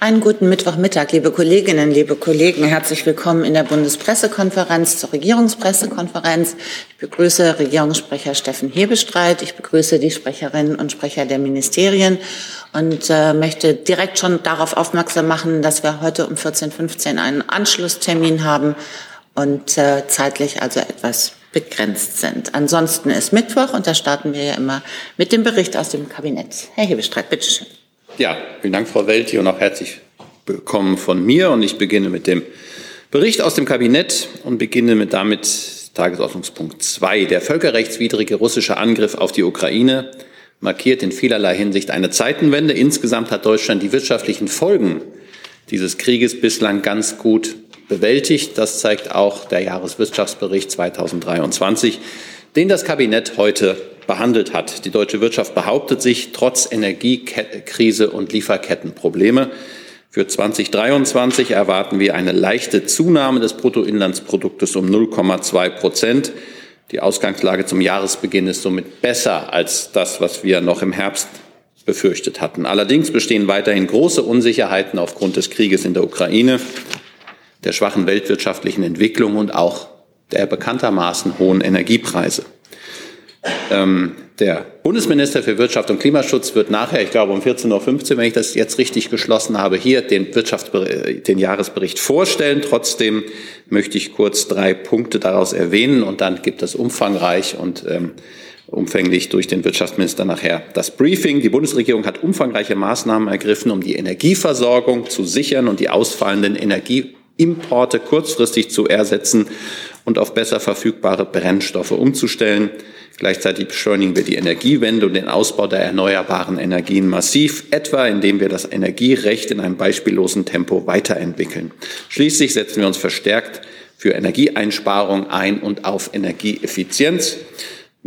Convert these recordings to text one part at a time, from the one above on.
Einen guten Mittwochmittag, liebe Kolleginnen, liebe Kollegen. Herzlich willkommen in der Bundespressekonferenz zur Regierungspressekonferenz. Ich begrüße Regierungssprecher Steffen Hebestreit. Ich begrüße die Sprecherinnen und Sprecher der Ministerien und äh, möchte direkt schon darauf aufmerksam machen, dass wir heute um 14.15 Uhr einen Anschlusstermin haben und äh, zeitlich also etwas begrenzt sind. Ansonsten ist Mittwoch und da starten wir ja immer mit dem Bericht aus dem Kabinett. Herr Hebestreit, bitteschön. Ja, vielen Dank, Frau Welti, und auch herzlich willkommen von mir. Und ich beginne mit dem Bericht aus dem Kabinett und beginne mit damit Tagesordnungspunkt 2. Der völkerrechtswidrige russische Angriff auf die Ukraine markiert in vielerlei Hinsicht eine Zeitenwende. Insgesamt hat Deutschland die wirtschaftlichen Folgen dieses Krieges bislang ganz gut bewältigt. Das zeigt auch der Jahreswirtschaftsbericht 2023, den das Kabinett heute behandelt hat. Die deutsche Wirtschaft behauptet sich trotz Energiekrise und Lieferkettenprobleme. Für 2023 erwarten wir eine leichte Zunahme des Bruttoinlandsproduktes um 0,2 Prozent. Die Ausgangslage zum Jahresbeginn ist somit besser als das, was wir noch im Herbst befürchtet hatten. Allerdings bestehen weiterhin große Unsicherheiten aufgrund des Krieges in der Ukraine, der schwachen weltwirtschaftlichen Entwicklung und auch der bekanntermaßen hohen Energiepreise. Ähm, der Bundesminister für Wirtschaft und Klimaschutz wird nachher, ich glaube um 14.15 Uhr, wenn ich das jetzt richtig geschlossen habe, hier den, den Jahresbericht vorstellen. Trotzdem möchte ich kurz drei Punkte daraus erwähnen und dann gibt es umfangreich und ähm, umfänglich durch den Wirtschaftsminister nachher das Briefing. Die Bundesregierung hat umfangreiche Maßnahmen ergriffen, um die Energieversorgung zu sichern und die ausfallenden Energieimporte kurzfristig zu ersetzen und auf besser verfügbare Brennstoffe umzustellen. Gleichzeitig beschleunigen wir die Energiewende und den Ausbau der erneuerbaren Energien massiv, etwa indem wir das Energierecht in einem beispiellosen Tempo weiterentwickeln. Schließlich setzen wir uns verstärkt für Energieeinsparung ein und auf Energieeffizienz.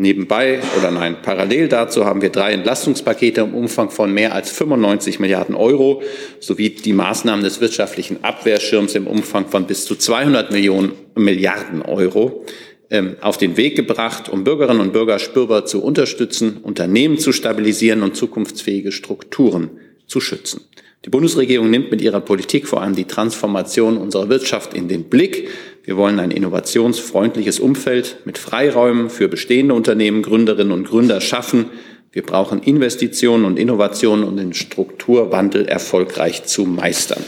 Nebenbei oder nein, parallel dazu haben wir drei Entlastungspakete im Umfang von mehr als 95 Milliarden Euro sowie die Maßnahmen des wirtschaftlichen Abwehrschirms im Umfang von bis zu 200 Millionen Milliarden Euro ähm, auf den Weg gebracht, um Bürgerinnen und Bürger spürbar zu unterstützen, Unternehmen zu stabilisieren und zukunftsfähige Strukturen zu schützen. Die Bundesregierung nimmt mit ihrer Politik vor allem die Transformation unserer Wirtschaft in den Blick. Wir wollen ein innovationsfreundliches Umfeld mit Freiräumen für bestehende Unternehmen, Gründerinnen und Gründer schaffen. Wir brauchen Investitionen und Innovationen, um den Strukturwandel erfolgreich zu meistern.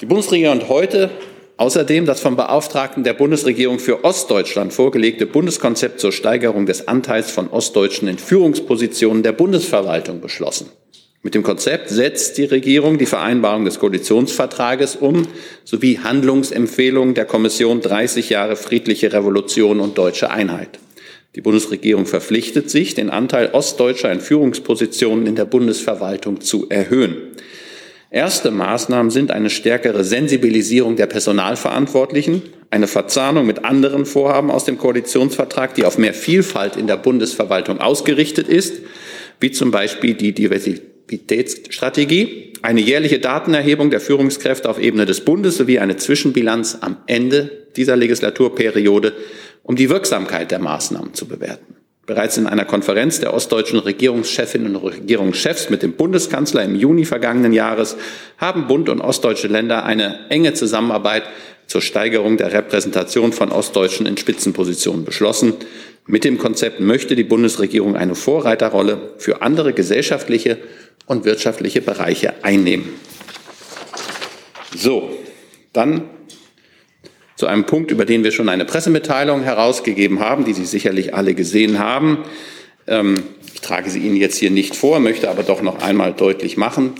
Die Bundesregierung hat heute Außerdem das vom Beauftragten der Bundesregierung für Ostdeutschland vorgelegte Bundeskonzept zur Steigerung des Anteils von Ostdeutschen in Führungspositionen der Bundesverwaltung beschlossen. Mit dem Konzept setzt die Regierung die Vereinbarung des Koalitionsvertrages um sowie Handlungsempfehlungen der Kommission 30 Jahre friedliche Revolution und deutsche Einheit. Die Bundesregierung verpflichtet sich, den Anteil Ostdeutscher in Führungspositionen in der Bundesverwaltung zu erhöhen. Erste Maßnahmen sind eine stärkere Sensibilisierung der Personalverantwortlichen, eine Verzahnung mit anderen Vorhaben aus dem Koalitionsvertrag, die auf mehr Vielfalt in der Bundesverwaltung ausgerichtet ist, wie zum Beispiel die Diversitätsstrategie, eine jährliche Datenerhebung der Führungskräfte auf Ebene des Bundes sowie eine Zwischenbilanz am Ende dieser Legislaturperiode, um die Wirksamkeit der Maßnahmen zu bewerten. Bereits in einer Konferenz der ostdeutschen Regierungschefinnen und Regierungschefs mit dem Bundeskanzler im Juni vergangenen Jahres haben Bund und ostdeutsche Länder eine enge Zusammenarbeit zur Steigerung der Repräsentation von Ostdeutschen in Spitzenpositionen beschlossen. Mit dem Konzept möchte die Bundesregierung eine Vorreiterrolle für andere gesellschaftliche und wirtschaftliche Bereiche einnehmen. So, dann zu einem Punkt, über den wir schon eine Pressemitteilung herausgegeben haben, die Sie sicherlich alle gesehen haben. Ähm, ich trage sie Ihnen jetzt hier nicht vor, möchte aber doch noch einmal deutlich machen,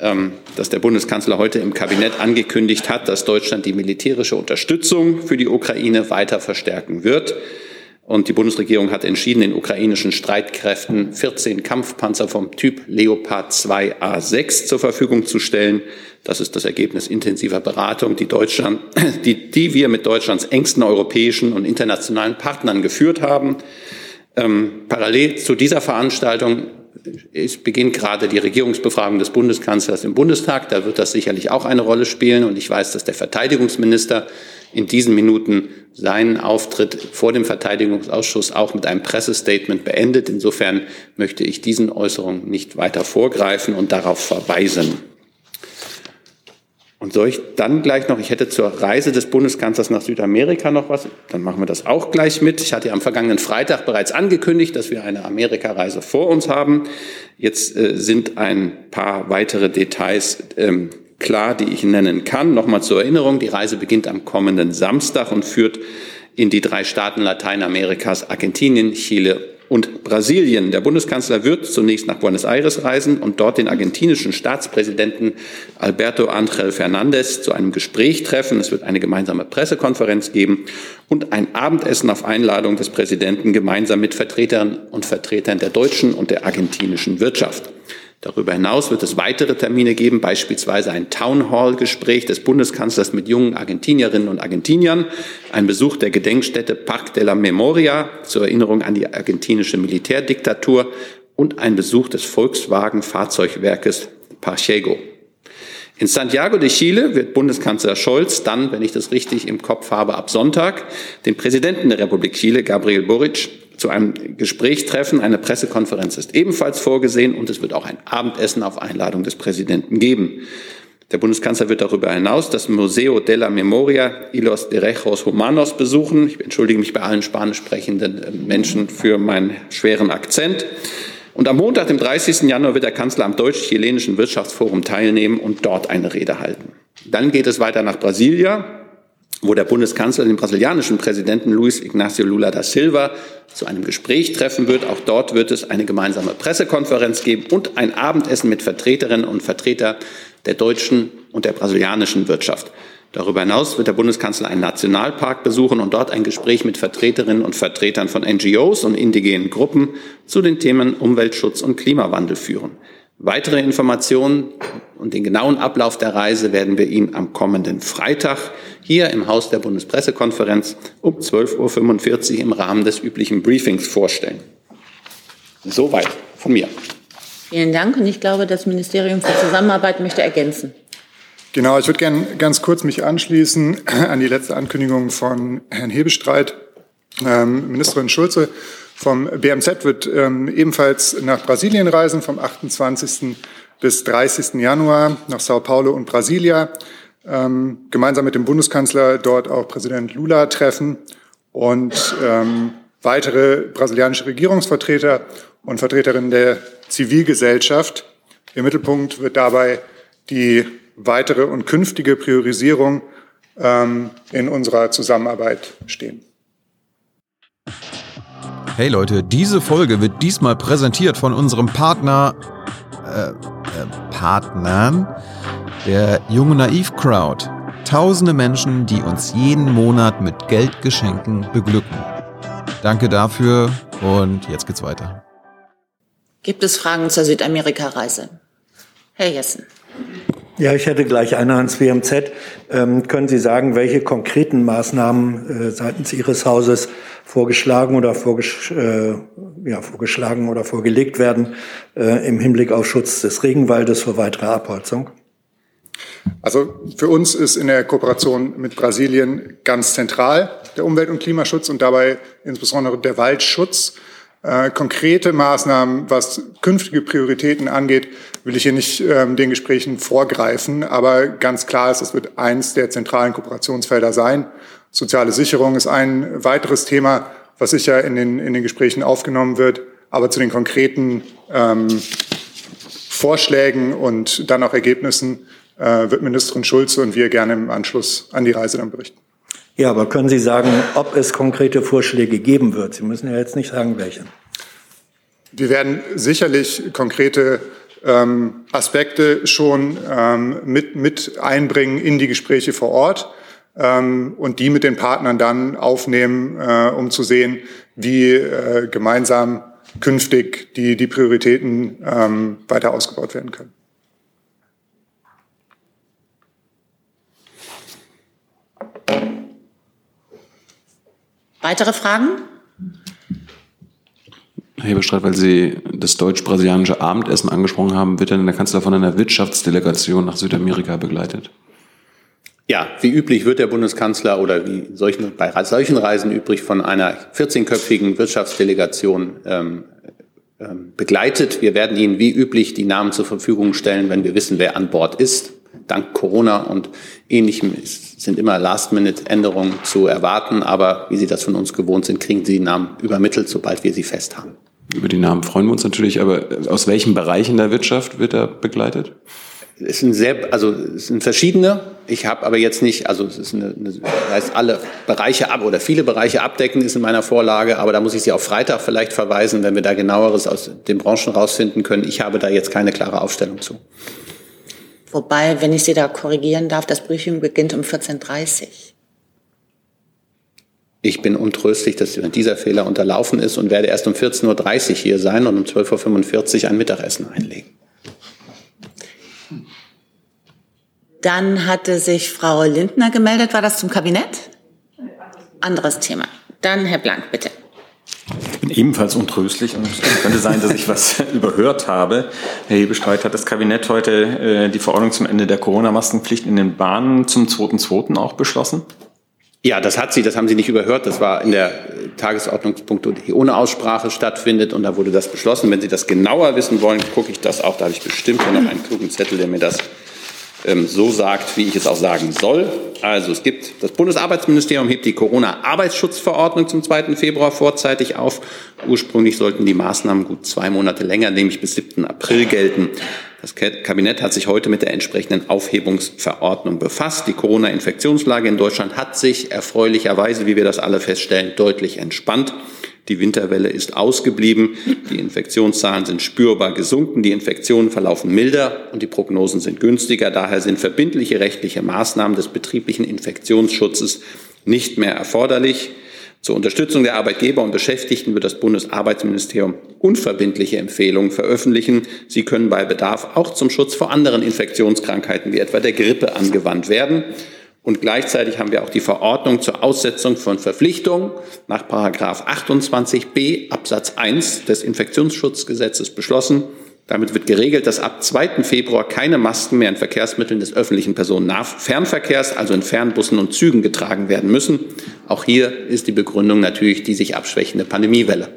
ähm, dass der Bundeskanzler heute im Kabinett angekündigt hat, dass Deutschland die militärische Unterstützung für die Ukraine weiter verstärken wird. Und die Bundesregierung hat entschieden, den ukrainischen Streitkräften 14 Kampfpanzer vom Typ Leopard 2A6 zur Verfügung zu stellen. Das ist das Ergebnis intensiver Beratung, die, Deutschland, die, die wir mit Deutschlands engsten europäischen und internationalen Partnern geführt haben. Ähm, parallel zu dieser Veranstaltung es beginnt gerade die Regierungsbefragung des Bundeskanzlers im Bundestag. Da wird das sicherlich auch eine Rolle spielen. Und ich weiß, dass der Verteidigungsminister in diesen Minuten seinen Auftritt vor dem Verteidigungsausschuss auch mit einem Pressestatement beendet. Insofern möchte ich diesen Äußerungen nicht weiter vorgreifen und darauf verweisen. Und soll ich dann gleich noch, ich hätte zur Reise des Bundeskanzlers nach Südamerika noch was, dann machen wir das auch gleich mit. Ich hatte ja am vergangenen Freitag bereits angekündigt, dass wir eine Amerikareise vor uns haben. Jetzt äh, sind ein paar weitere Details ähm, klar, die ich nennen kann. Nochmal zur Erinnerung, die Reise beginnt am kommenden Samstag und führt in die drei Staaten Lateinamerikas, Argentinien, Chile und Brasilien. Der Bundeskanzler wird zunächst nach Buenos Aires reisen und dort den argentinischen Staatspräsidenten Alberto Angel Fernandez zu einem Gespräch treffen. Es wird eine gemeinsame Pressekonferenz geben und ein Abendessen auf Einladung des Präsidenten gemeinsam mit Vertretern und Vertretern der deutschen und der argentinischen Wirtschaft. Darüber hinaus wird es weitere Termine geben, beispielsweise ein Town Hall Gespräch des Bundeskanzlers mit jungen Argentinierinnen und Argentiniern, ein Besuch der Gedenkstätte Parc de la Memoria zur Erinnerung an die argentinische Militärdiktatur und ein Besuch des Volkswagen Fahrzeugwerkes Parchego. In Santiago de Chile wird Bundeskanzler Scholz dann, wenn ich das richtig im Kopf habe, ab Sonntag den Präsidenten der Republik Chile, Gabriel Boric, zu einem Gespräch treffen. Eine Pressekonferenz ist ebenfalls vorgesehen und es wird auch ein Abendessen auf Einladung des Präsidenten geben. Der Bundeskanzler wird darüber hinaus das Museo de la Memoria y los Derechos Humanos besuchen. Ich entschuldige mich bei allen spanisch sprechenden äh, Menschen für meinen schweren Akzent. Und am Montag, dem 30. Januar, wird der Kanzler am Deutsch-Chilenischen Wirtschaftsforum teilnehmen und dort eine Rede halten. Dann geht es weiter nach Brasilia wo der Bundeskanzler den brasilianischen Präsidenten Luiz Ignacio Lula da Silva zu einem Gespräch treffen wird. Auch dort wird es eine gemeinsame Pressekonferenz geben und ein Abendessen mit Vertreterinnen und Vertretern der deutschen und der brasilianischen Wirtschaft. Darüber hinaus wird der Bundeskanzler einen Nationalpark besuchen und dort ein Gespräch mit Vertreterinnen und Vertretern von NGOs und indigenen Gruppen zu den Themen Umweltschutz und Klimawandel führen. Weitere Informationen und den genauen Ablauf der Reise werden wir Ihnen am kommenden Freitag hier im Haus der Bundespressekonferenz um 12.45 Uhr im Rahmen des üblichen Briefings vorstellen. Soweit von mir. Vielen Dank und ich glaube, das Ministerium für Zusammenarbeit möchte ergänzen. Genau, ich würde gerne ganz kurz mich anschließen an die letzte Ankündigung von Herrn Hebestreit. Ähm, Ministerin Schulze vom BMZ wird ähm, ebenfalls nach Brasilien reisen, vom 28. bis 30. Januar nach Sao Paulo und Brasilia. Ähm, gemeinsam mit dem Bundeskanzler dort auch Präsident Lula treffen und ähm, weitere brasilianische Regierungsvertreter und Vertreterinnen der Zivilgesellschaft. Im Mittelpunkt wird dabei die weitere und künftige Priorisierung ähm, in unserer Zusammenarbeit stehen. Hey Leute, diese Folge wird diesmal präsentiert von unserem Partner, äh, äh, Partnern, der Junge Naiv Crowd. Tausende Menschen, die uns jeden Monat mit Geldgeschenken beglücken. Danke dafür und jetzt geht's weiter. Gibt es Fragen zur Südamerika-Reise? Herr Jessen. Ja, ich hätte gleich eine ans BMZ. Ähm, können Sie sagen, welche konkreten Maßnahmen äh, seitens Ihres Hauses vorgeschlagen oder vorgesch äh, ja, vorgeschlagen oder vorgelegt werden äh, im Hinblick auf Schutz des Regenwaldes vor weiterer Abholzung? Also für uns ist in der Kooperation mit Brasilien ganz zentral der Umwelt- und Klimaschutz und dabei insbesondere der Waldschutz. Äh, konkrete Maßnahmen, was künftige Prioritäten angeht, will ich hier nicht ähm, den Gesprächen vorgreifen, aber ganz klar ist, es wird eins der zentralen Kooperationsfelder sein. Soziale Sicherung ist ein weiteres Thema, was sicher in den, in den Gesprächen aufgenommen wird. Aber zu den konkreten ähm, Vorschlägen und dann auch Ergebnissen wird Ministerin Schulze und wir gerne im Anschluss an die Reise dann berichten. Ja, aber können Sie sagen, ob es konkrete Vorschläge geben wird? Sie müssen ja jetzt nicht sagen, welche. Wir werden sicherlich konkrete ähm, Aspekte schon ähm, mit, mit einbringen in die Gespräche vor Ort ähm, und die mit den Partnern dann aufnehmen, äh, um zu sehen, wie äh, gemeinsam künftig die, die Prioritäten ähm, weiter ausgebaut werden können. Weitere Fragen? Herr Bestreit, weil Sie das deutsch-brasilianische Abendessen angesprochen haben, wird dann der Kanzler von einer Wirtschaftsdelegation nach Südamerika begleitet? Ja, wie üblich wird der Bundeskanzler oder wie solchen, bei solchen Reisen übrig von einer 14-köpfigen Wirtschaftsdelegation ähm, ähm, begleitet. Wir werden Ihnen wie üblich die Namen zur Verfügung stellen, wenn wir wissen, wer an Bord ist. Dank Corona und Ähnlichem sind immer Last-Minute-Änderungen zu erwarten. Aber wie Sie das von uns gewohnt sind, kriegen Sie die Namen übermittelt, sobald wir sie fest haben. Über die Namen freuen wir uns natürlich. Aber aus welchen Bereichen der Wirtschaft wird er begleitet? Es sind sehr, also es sind verschiedene. Ich habe aber jetzt nicht, also es ist eine, eine heißt alle Bereiche ab oder viele Bereiche abdecken ist in meiner Vorlage, aber da muss ich Sie auf Freitag vielleicht verweisen, wenn wir da genaueres aus den Branchen rausfinden können. Ich habe da jetzt keine klare Aufstellung zu. Wobei, wenn ich Sie da korrigieren darf, das Briefing beginnt um 14.30 Uhr. Ich bin untröstlich, dass dieser Fehler unterlaufen ist und werde erst um 14.30 Uhr hier sein und um 12.45 Uhr ein Mittagessen einlegen. Dann hatte sich Frau Lindner gemeldet. War das zum Kabinett? Anderes Thema. Dann Herr Blank, bitte. Ich bin ebenfalls untröstlich und es könnte sein, dass ich was überhört habe. Herr Hebestreit hat das Kabinett heute äh, die Verordnung zum Ende der Corona-Maskenpflicht in den Bahnen zum 2.2. auch beschlossen? Ja, das hat sie, das haben Sie nicht überhört. Das war in der Tagesordnungspunkt, die ohne Aussprache stattfindet und da wurde das beschlossen. Wenn Sie das genauer wissen wollen, gucke ich das auch. Da habe ich bestimmt noch einen klugen Zettel, der mir das so sagt, wie ich es auch sagen soll. Also es gibt, das Bundesarbeitsministerium hebt die Corona-Arbeitsschutzverordnung zum 2. Februar vorzeitig auf. Ursprünglich sollten die Maßnahmen gut zwei Monate länger, nämlich bis 7. April gelten. Das Kabinett hat sich heute mit der entsprechenden Aufhebungsverordnung befasst. Die Corona-Infektionslage in Deutschland hat sich erfreulicherweise, wie wir das alle feststellen, deutlich entspannt. Die Winterwelle ist ausgeblieben. Die Infektionszahlen sind spürbar gesunken. Die Infektionen verlaufen milder und die Prognosen sind günstiger. Daher sind verbindliche rechtliche Maßnahmen des betrieblichen Infektionsschutzes nicht mehr erforderlich. Zur Unterstützung der Arbeitgeber und Beschäftigten wird das Bundesarbeitsministerium unverbindliche Empfehlungen veröffentlichen. Sie können bei Bedarf auch zum Schutz vor anderen Infektionskrankheiten wie etwa der Grippe angewandt werden. Und gleichzeitig haben wir auch die Verordnung zur Aussetzung von Verpflichtungen nach 28b Absatz 1 des Infektionsschutzgesetzes beschlossen. Damit wird geregelt, dass ab 2. Februar keine Masken mehr in Verkehrsmitteln des öffentlichen Personennahfernverkehrs, also in Fernbussen und Zügen, getragen werden müssen. Auch hier ist die Begründung natürlich die sich abschwächende Pandemiewelle.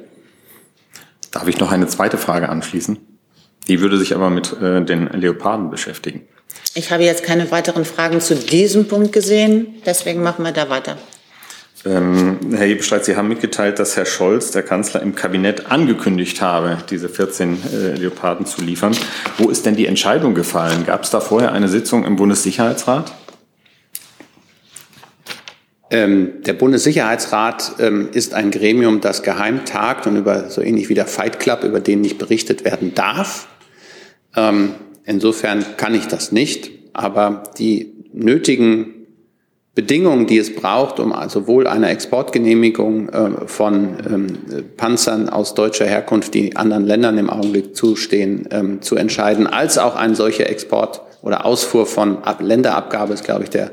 Darf ich noch eine zweite Frage anschließen? Die würde sich aber mit äh, den Leoparden beschäftigen. Ich habe jetzt keine weiteren Fragen zu diesem Punkt gesehen, deswegen machen wir da weiter. Ähm, Herr Hebestreit, Sie haben mitgeteilt, dass Herr Scholz, der Kanzler, im Kabinett angekündigt habe, diese 14 äh, Leoparden zu liefern. Wo ist denn die Entscheidung gefallen? Gab es da vorher eine Sitzung im Bundessicherheitsrat? Ähm, der Bundessicherheitsrat ähm, ist ein Gremium, das geheim tagt und über so ähnlich wie der Fight Club, über den nicht berichtet werden darf. Ähm, Insofern kann ich das nicht, aber die nötigen Bedingungen, die es braucht, um sowohl eine Exportgenehmigung äh, von ähm, Panzern aus deutscher Herkunft, die anderen Ländern im Augenblick zustehen, ähm, zu entscheiden, als auch ein solcher Export oder Ausfuhr von Länderabgabe ist, glaube ich, der,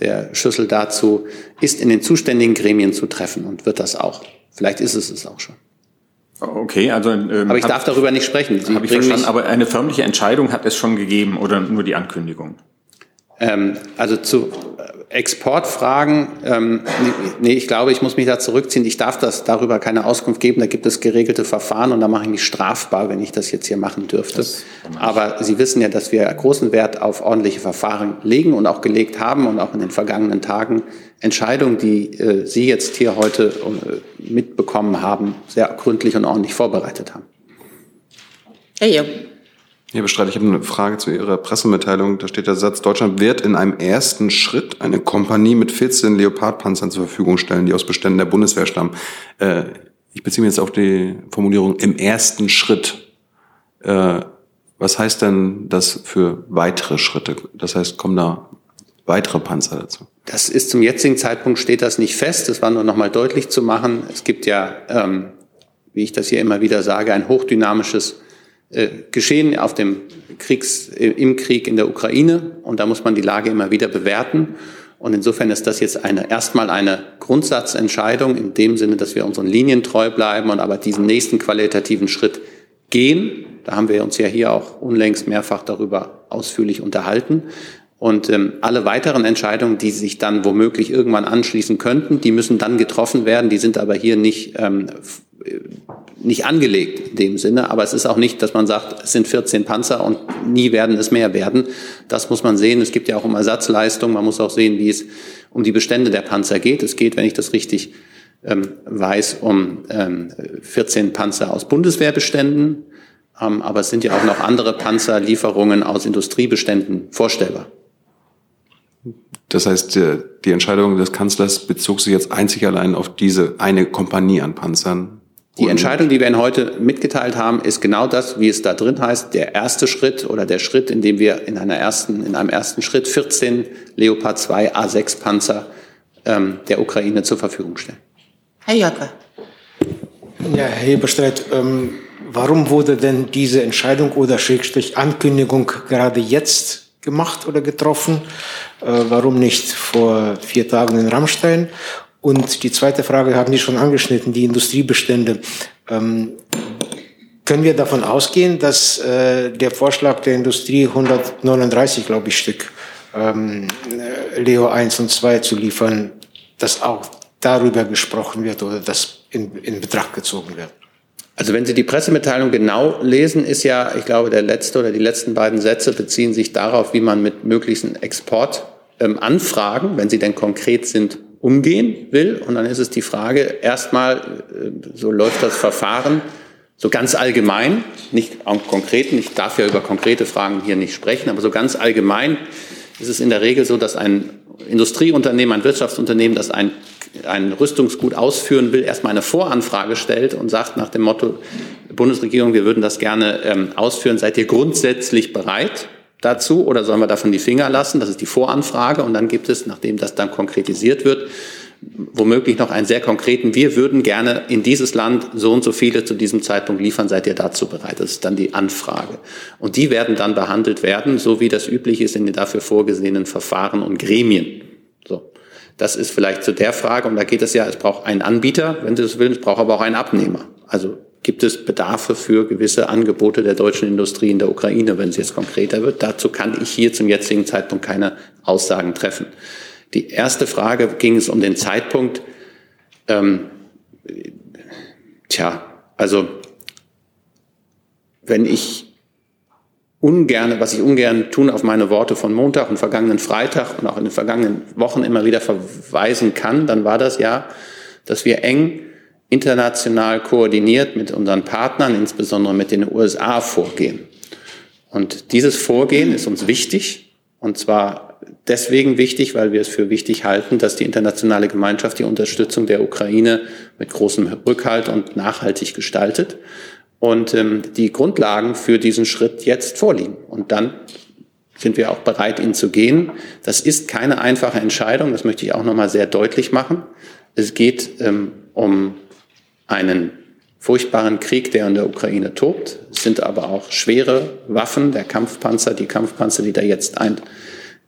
der Schlüssel dazu, ist in den zuständigen Gremien zu treffen und wird das auch. Vielleicht ist es es auch schon. Okay, also. Ähm, aber ich darf darüber nicht sprechen. Sie habe ich verstanden, aber eine förmliche Entscheidung hat es schon gegeben oder nur die Ankündigung? Ähm, also zu Exportfragen, ähm, nee, ich glaube, ich muss mich da zurückziehen. Ich darf das darüber keine Auskunft geben. Da gibt es geregelte Verfahren und da mache ich mich strafbar, wenn ich das jetzt hier machen dürfte. Aber Sie wissen ja, dass wir großen Wert auf ordentliche Verfahren legen und auch gelegt haben und auch in den vergangenen Tagen Entscheidungen, die äh, Sie jetzt hier heute äh, mitbekommen haben, sehr gründlich und ordentlich vorbereitet haben. Herr Jung. Herr Bestreit, ich habe eine Frage zu Ihrer Pressemitteilung. Da steht der Satz, Deutschland wird in einem ersten Schritt eine Kompanie mit 14 Leopardpanzern zur Verfügung stellen, die aus Beständen der Bundeswehr stammen. Äh, ich beziehe mich jetzt auf die Formulierung im ersten Schritt. Äh, was heißt denn das für weitere Schritte? Das heißt, kommen da weitere Panzer dazu? Das ist zum jetzigen Zeitpunkt steht das nicht fest. Das war nur noch mal deutlich zu machen. Es gibt ja, ähm, wie ich das hier immer wieder sage, ein hochdynamisches geschehen auf dem Kriegs, äh, im Krieg in der Ukraine und da muss man die Lage immer wieder bewerten. Und insofern ist das jetzt eine, erstmal eine Grundsatzentscheidung in dem Sinne, dass wir unseren Linien treu bleiben und aber diesen nächsten qualitativen Schritt gehen. Da haben wir uns ja hier auch unlängst mehrfach darüber ausführlich unterhalten. Und ähm, alle weiteren Entscheidungen, die sich dann womöglich irgendwann anschließen könnten, die müssen dann getroffen werden. Die sind aber hier nicht, ähm, nicht angelegt in dem Sinne. Aber es ist auch nicht, dass man sagt, es sind 14 Panzer und nie werden es mehr werden. Das muss man sehen. Es gibt ja auch um Ersatzleistung. Man muss auch sehen, wie es um die Bestände der Panzer geht. Es geht, wenn ich das richtig ähm, weiß, um ähm, 14 Panzer aus Bundeswehrbeständen. Ähm, aber es sind ja auch noch andere Panzerlieferungen aus Industriebeständen vorstellbar. Das heißt, die Entscheidung des Kanzlers bezog sich jetzt einzig allein auf diese eine Kompanie an Panzern. Die Entscheidung, die wir Ihnen heute mitgeteilt haben, ist genau das, wie es da drin heißt, der erste Schritt oder der Schritt, in dem wir in, einer ersten, in einem ersten Schritt 14 Leopard 2 A6 Panzer ähm, der Ukraine zur Verfügung stellen. Herr Jöcke. Ja, Herr Heberstreit, ähm, warum wurde denn diese Entscheidung oder Schrägstrich Ankündigung gerade jetzt gemacht oder getroffen? Äh, warum nicht vor vier Tagen in Rammstein? Und die zweite Frage haben Sie schon angeschnitten, die Industriebestände. Ähm, können wir davon ausgehen, dass äh, der Vorschlag der Industrie 139, glaube ich, Stück ähm, äh, Leo 1 und 2 zu liefern, dass auch darüber gesprochen wird oder das in, in Betracht gezogen wird? Also wenn Sie die Pressemitteilung genau lesen, ist ja, ich glaube, der letzte oder die letzten beiden Sätze beziehen sich darauf, wie man mit möglichen Exportanfragen, ähm, wenn sie denn konkret sind, umgehen will. Und dann ist es die Frage, erstmal, äh, so läuft das Verfahren, so ganz allgemein, nicht konkret, ich darf ja über konkrete Fragen hier nicht sprechen, aber so ganz allgemein ist es in der Regel so, dass ein Industrieunternehmen, ein Wirtschaftsunternehmen, das ein ein Rüstungsgut ausführen will, erstmal eine Voranfrage stellt und sagt nach dem Motto, Bundesregierung, wir würden das gerne ähm, ausführen, seid ihr grundsätzlich bereit dazu oder sollen wir davon die Finger lassen? Das ist die Voranfrage und dann gibt es, nachdem das dann konkretisiert wird, womöglich noch einen sehr konkreten, wir würden gerne in dieses Land so und so viele zu diesem Zeitpunkt liefern, seid ihr dazu bereit? Das ist dann die Anfrage. Und die werden dann behandelt werden, so wie das üblich ist in den dafür vorgesehenen Verfahren und Gremien. So. Das ist vielleicht zu der Frage, und da geht es ja, es braucht einen Anbieter, wenn Sie das will, es braucht aber auch einen Abnehmer. Also gibt es Bedarfe für gewisse Angebote der deutschen Industrie in der Ukraine, wenn es jetzt konkreter wird. Dazu kann ich hier zum jetzigen Zeitpunkt keine Aussagen treffen. Die erste Frage ging es um den Zeitpunkt. Ähm, tja, also wenn ich ungern, was ich ungern tun auf meine Worte von Montag und vergangenen Freitag und auch in den vergangenen Wochen immer wieder verweisen kann, dann war das ja, dass wir eng international koordiniert mit unseren Partnern, insbesondere mit den USA, vorgehen. Und dieses Vorgehen ist uns wichtig, und zwar deswegen wichtig, weil wir es für wichtig halten, dass die internationale Gemeinschaft die Unterstützung der Ukraine mit großem Rückhalt und nachhaltig gestaltet und ähm, die Grundlagen für diesen Schritt jetzt vorliegen. Und dann sind wir auch bereit, ihn zu gehen. Das ist keine einfache Entscheidung, das möchte ich auch nochmal sehr deutlich machen. Es geht ähm, um einen furchtbaren Krieg, der in der Ukraine tobt. Es sind aber auch schwere Waffen, der Kampfpanzer, die Kampfpanzer, die da jetzt ein,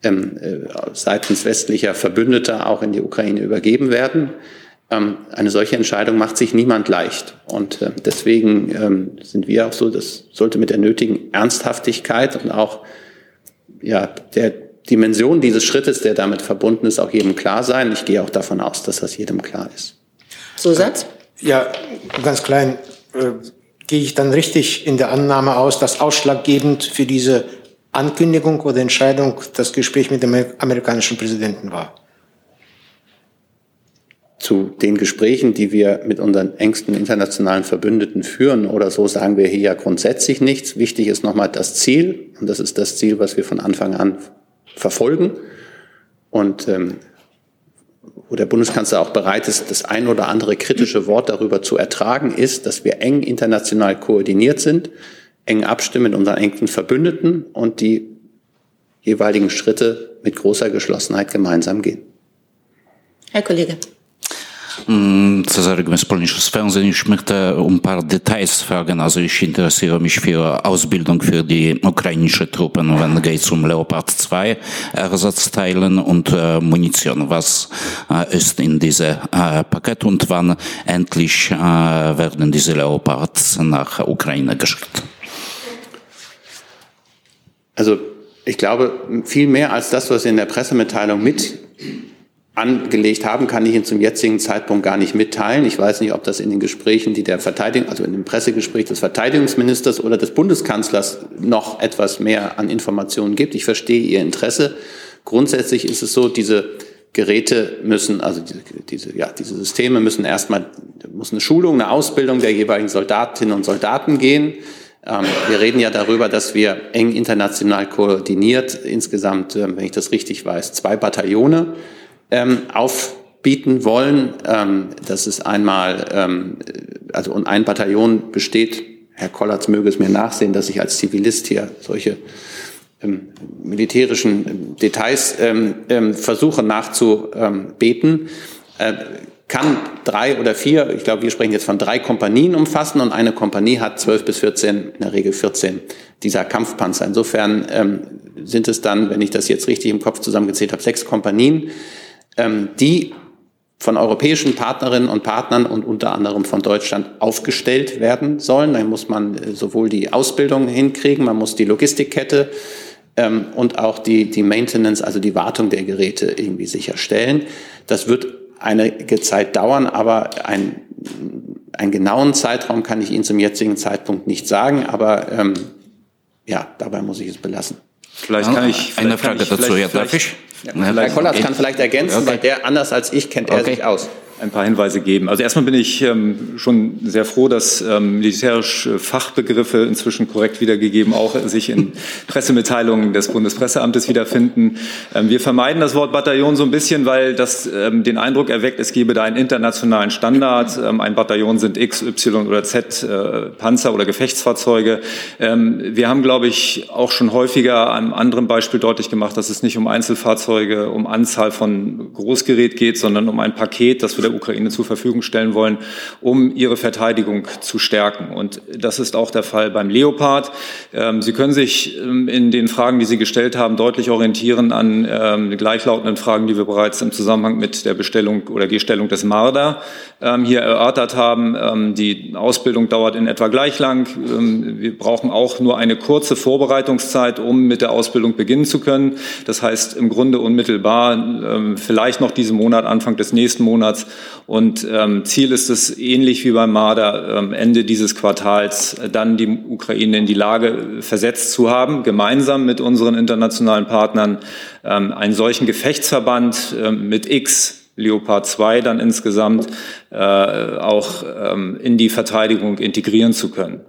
ähm, äh, seitens westlicher Verbündeter auch in die Ukraine übergeben werden. Ähm, eine solche Entscheidung macht sich niemand leicht. Und äh, deswegen ähm, sind wir auch so, das sollte mit der nötigen Ernsthaftigkeit und auch ja, der Dimension dieses Schrittes, der damit verbunden ist, auch jedem klar sein. Ich gehe auch davon aus, dass das jedem klar ist. Zusatz? Ja, ganz klein. Äh, gehe ich dann richtig in der Annahme aus, dass ausschlaggebend für diese Ankündigung oder Entscheidung das Gespräch mit dem amerikanischen Präsidenten war? zu den Gesprächen, die wir mit unseren engsten internationalen Verbündeten führen oder so, sagen wir hier ja grundsätzlich nichts. Wichtig ist nochmal das Ziel und das ist das Ziel, was wir von Anfang an verfolgen und ähm, der Bundeskanzler auch bereit ist, das ein oder andere kritische Wort darüber zu ertragen, ist, dass wir eng international koordiniert sind, eng abstimmen mit unseren engsten Verbündeten und die jeweiligen Schritte mit großer Geschlossenheit gemeinsam gehen. Herr Kollege. Cezary Polnisches Fernsehen. Ich möchte ein paar Details fragen. Also ich interessiere mich für Ausbildung für die ukrainische Truppen, wenn geht um Leopard 2 Ersatzteilen und äh, Munition. Was äh, ist in diesem äh, Paket und wann endlich werden diese Leopards nach Ukraine geschickt? Also ich glaube, viel mehr als das, was in der Pressemitteilung mit angelegt haben, kann ich Ihnen zum jetzigen Zeitpunkt gar nicht mitteilen. Ich weiß nicht, ob das in den Gesprächen, die der Verteidigung, also in dem Pressegespräch des Verteidigungsministers oder des Bundeskanzlers noch etwas mehr an Informationen gibt. Ich verstehe Ihr Interesse. Grundsätzlich ist es so, diese Geräte müssen, also diese, diese, ja, diese Systeme müssen erstmal, muss eine Schulung, eine Ausbildung der jeweiligen Soldatinnen und Soldaten gehen. Ähm, wir reden ja darüber, dass wir eng international koordiniert, insgesamt, ähm, wenn ich das richtig weiß, zwei Bataillone ähm, aufbieten wollen. Ähm, das ist einmal, ähm, also und ein Bataillon besteht, Herr Kollatz möge es mir nachsehen, dass ich als Zivilist hier solche ähm, militärischen Details ähm, ähm, versuche nachzubeten. Äh, kann drei oder vier, ich glaube, wir sprechen jetzt von drei Kompanien umfassen und eine Kompanie hat zwölf bis 14, in der Regel 14 dieser Kampfpanzer. Insofern ähm, sind es dann, wenn ich das jetzt richtig im Kopf zusammengezählt habe, sechs Kompanien, ähm, die von europäischen Partnerinnen und Partnern und unter anderem von Deutschland aufgestellt werden sollen. Da muss man äh, sowohl die Ausbildung hinkriegen, man muss die Logistikkette ähm, und auch die, die Maintenance, also die Wartung der Geräte irgendwie sicherstellen. Das wird einige Zeit dauern, aber ein, einen genauen Zeitraum kann ich Ihnen zum jetzigen Zeitpunkt nicht sagen, aber ähm, ja, dabei muss ich es belassen. Vielleicht kann ich. Vielleicht eine Frage dazu, ja, darf ich? Ja. Herr Kollatz kann vielleicht ergänzen, okay. weil der anders als ich kennt er okay. sich aus ein paar Hinweise geben. Also erstmal bin ich ähm, schon sehr froh, dass ähm, militärische Fachbegriffe inzwischen korrekt wiedergegeben auch sich in Pressemitteilungen des Bundespresseamtes wiederfinden. Ähm, wir vermeiden das Wort Bataillon so ein bisschen, weil das ähm, den Eindruck erweckt, es gebe da einen internationalen Standard. Ähm, ein Bataillon sind X, Y oder Z äh, Panzer oder Gefechtsfahrzeuge. Ähm, wir haben, glaube ich, auch schon häufiger an einem anderen Beispiel deutlich gemacht, dass es nicht um Einzelfahrzeuge, um Anzahl von Großgerät geht, sondern um ein Paket, das wir der Ukraine zur Verfügung stellen wollen, um ihre Verteidigung zu stärken. Und das ist auch der Fall beim Leopard. Ähm, Sie können sich ähm, in den Fragen, die Sie gestellt haben, deutlich orientieren an ähm, den gleichlautenden Fragen, die wir bereits im Zusammenhang mit der Bestellung oder Gestellung des Marder hier erörtert haben. Die Ausbildung dauert in etwa gleich lang. Wir brauchen auch nur eine kurze Vorbereitungszeit, um mit der Ausbildung beginnen zu können. Das heißt im Grunde unmittelbar, vielleicht noch diesen Monat, Anfang des nächsten Monats und ähm, Ziel ist es, ähnlich wie beim Marder, ähm, Ende dieses Quartals äh, dann die Ukraine in die Lage versetzt zu haben, gemeinsam mit unseren internationalen Partnern ähm, einen solchen Gefechtsverband ähm, mit X Leopard 2 dann insgesamt äh, auch ähm, in die Verteidigung integrieren zu können.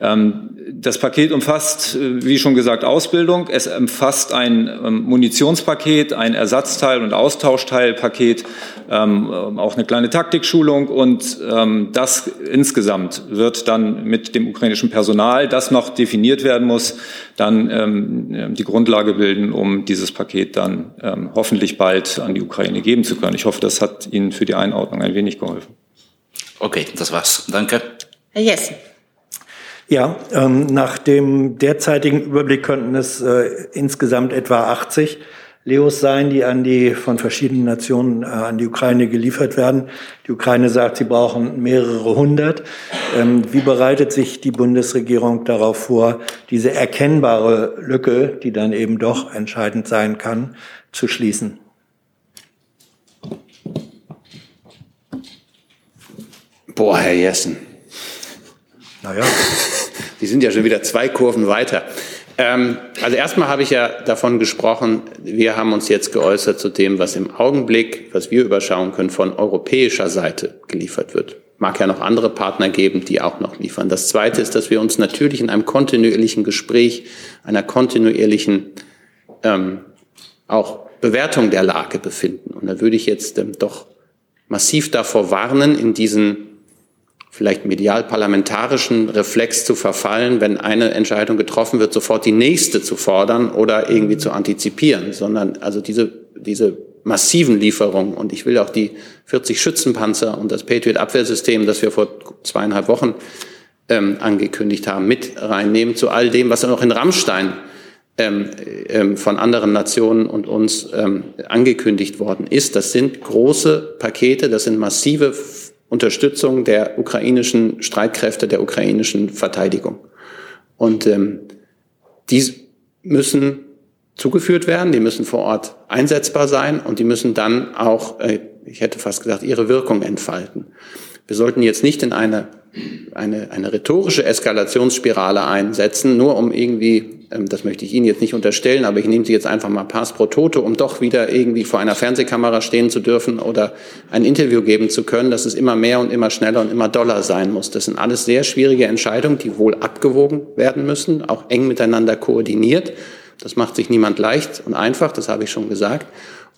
Ähm, das Paket umfasst, äh, wie schon gesagt, Ausbildung. Es umfasst ein ähm, Munitionspaket, ein Ersatzteil- und Austauschteilpaket, ähm, auch eine kleine Taktikschulung und ähm, das insgesamt wird dann mit dem ukrainischen Personal, das noch definiert werden muss, dann ähm, die Grundlage bilden, um dieses Paket dann ähm, hoffentlich bald an die Ukraine geben zu können. Ich hoffe, das hat Ihnen für die Einordnung ein wenig geholfen. Okay, das war's. Danke. Herr Jessen. Ja, ähm, nach dem derzeitigen Überblick könnten es äh, insgesamt etwa 80 Leos sein, die an die von verschiedenen Nationen äh, an die Ukraine geliefert werden. Die Ukraine sagt, sie brauchen mehrere hundert. Ähm, wie bereitet sich die Bundesregierung darauf vor, diese erkennbare Lücke, die dann eben doch entscheidend sein kann, zu schließen? Boah, Herr Jessen. Naja. Sie sind ja schon wieder zwei Kurven weiter. Ähm, also erstmal habe ich ja davon gesprochen, wir haben uns jetzt geäußert zu dem, was im Augenblick, was wir überschauen können, von europäischer Seite geliefert wird. Mag ja noch andere Partner geben, die auch noch liefern. Das Zweite ist, dass wir uns natürlich in einem kontinuierlichen Gespräch, einer kontinuierlichen ähm, auch Bewertung der Lage befinden. Und da würde ich jetzt ähm, doch massiv davor warnen, in diesen vielleicht medial-parlamentarischen Reflex zu verfallen, wenn eine Entscheidung getroffen wird, sofort die nächste zu fordern oder irgendwie zu antizipieren, sondern also diese, diese massiven Lieferungen. Und ich will auch die 40 Schützenpanzer und das Patriot-Abwehrsystem, das wir vor zweieinhalb Wochen ähm, angekündigt haben, mit reinnehmen zu all dem, was noch in Rammstein ähm, ähm, von anderen Nationen und uns ähm, angekündigt worden ist. Das sind große Pakete, das sind massive Unterstützung der ukrainischen Streitkräfte, der ukrainischen Verteidigung. Und ähm, die müssen zugeführt werden, die müssen vor Ort einsetzbar sein und die müssen dann auch, äh, ich hätte fast gesagt, ihre Wirkung entfalten. Wir sollten jetzt nicht in eine, eine, eine rhetorische Eskalationsspirale einsetzen, nur um irgendwie, ähm, das möchte ich Ihnen jetzt nicht unterstellen, aber ich nehme Sie jetzt einfach mal pass pro Toto, um doch wieder irgendwie vor einer Fernsehkamera stehen zu dürfen oder ein Interview geben zu können, dass es immer mehr und immer schneller und immer doller sein muss. Das sind alles sehr schwierige Entscheidungen, die wohl abgewogen werden müssen, auch eng miteinander koordiniert. Das macht sich niemand leicht und einfach, das habe ich schon gesagt.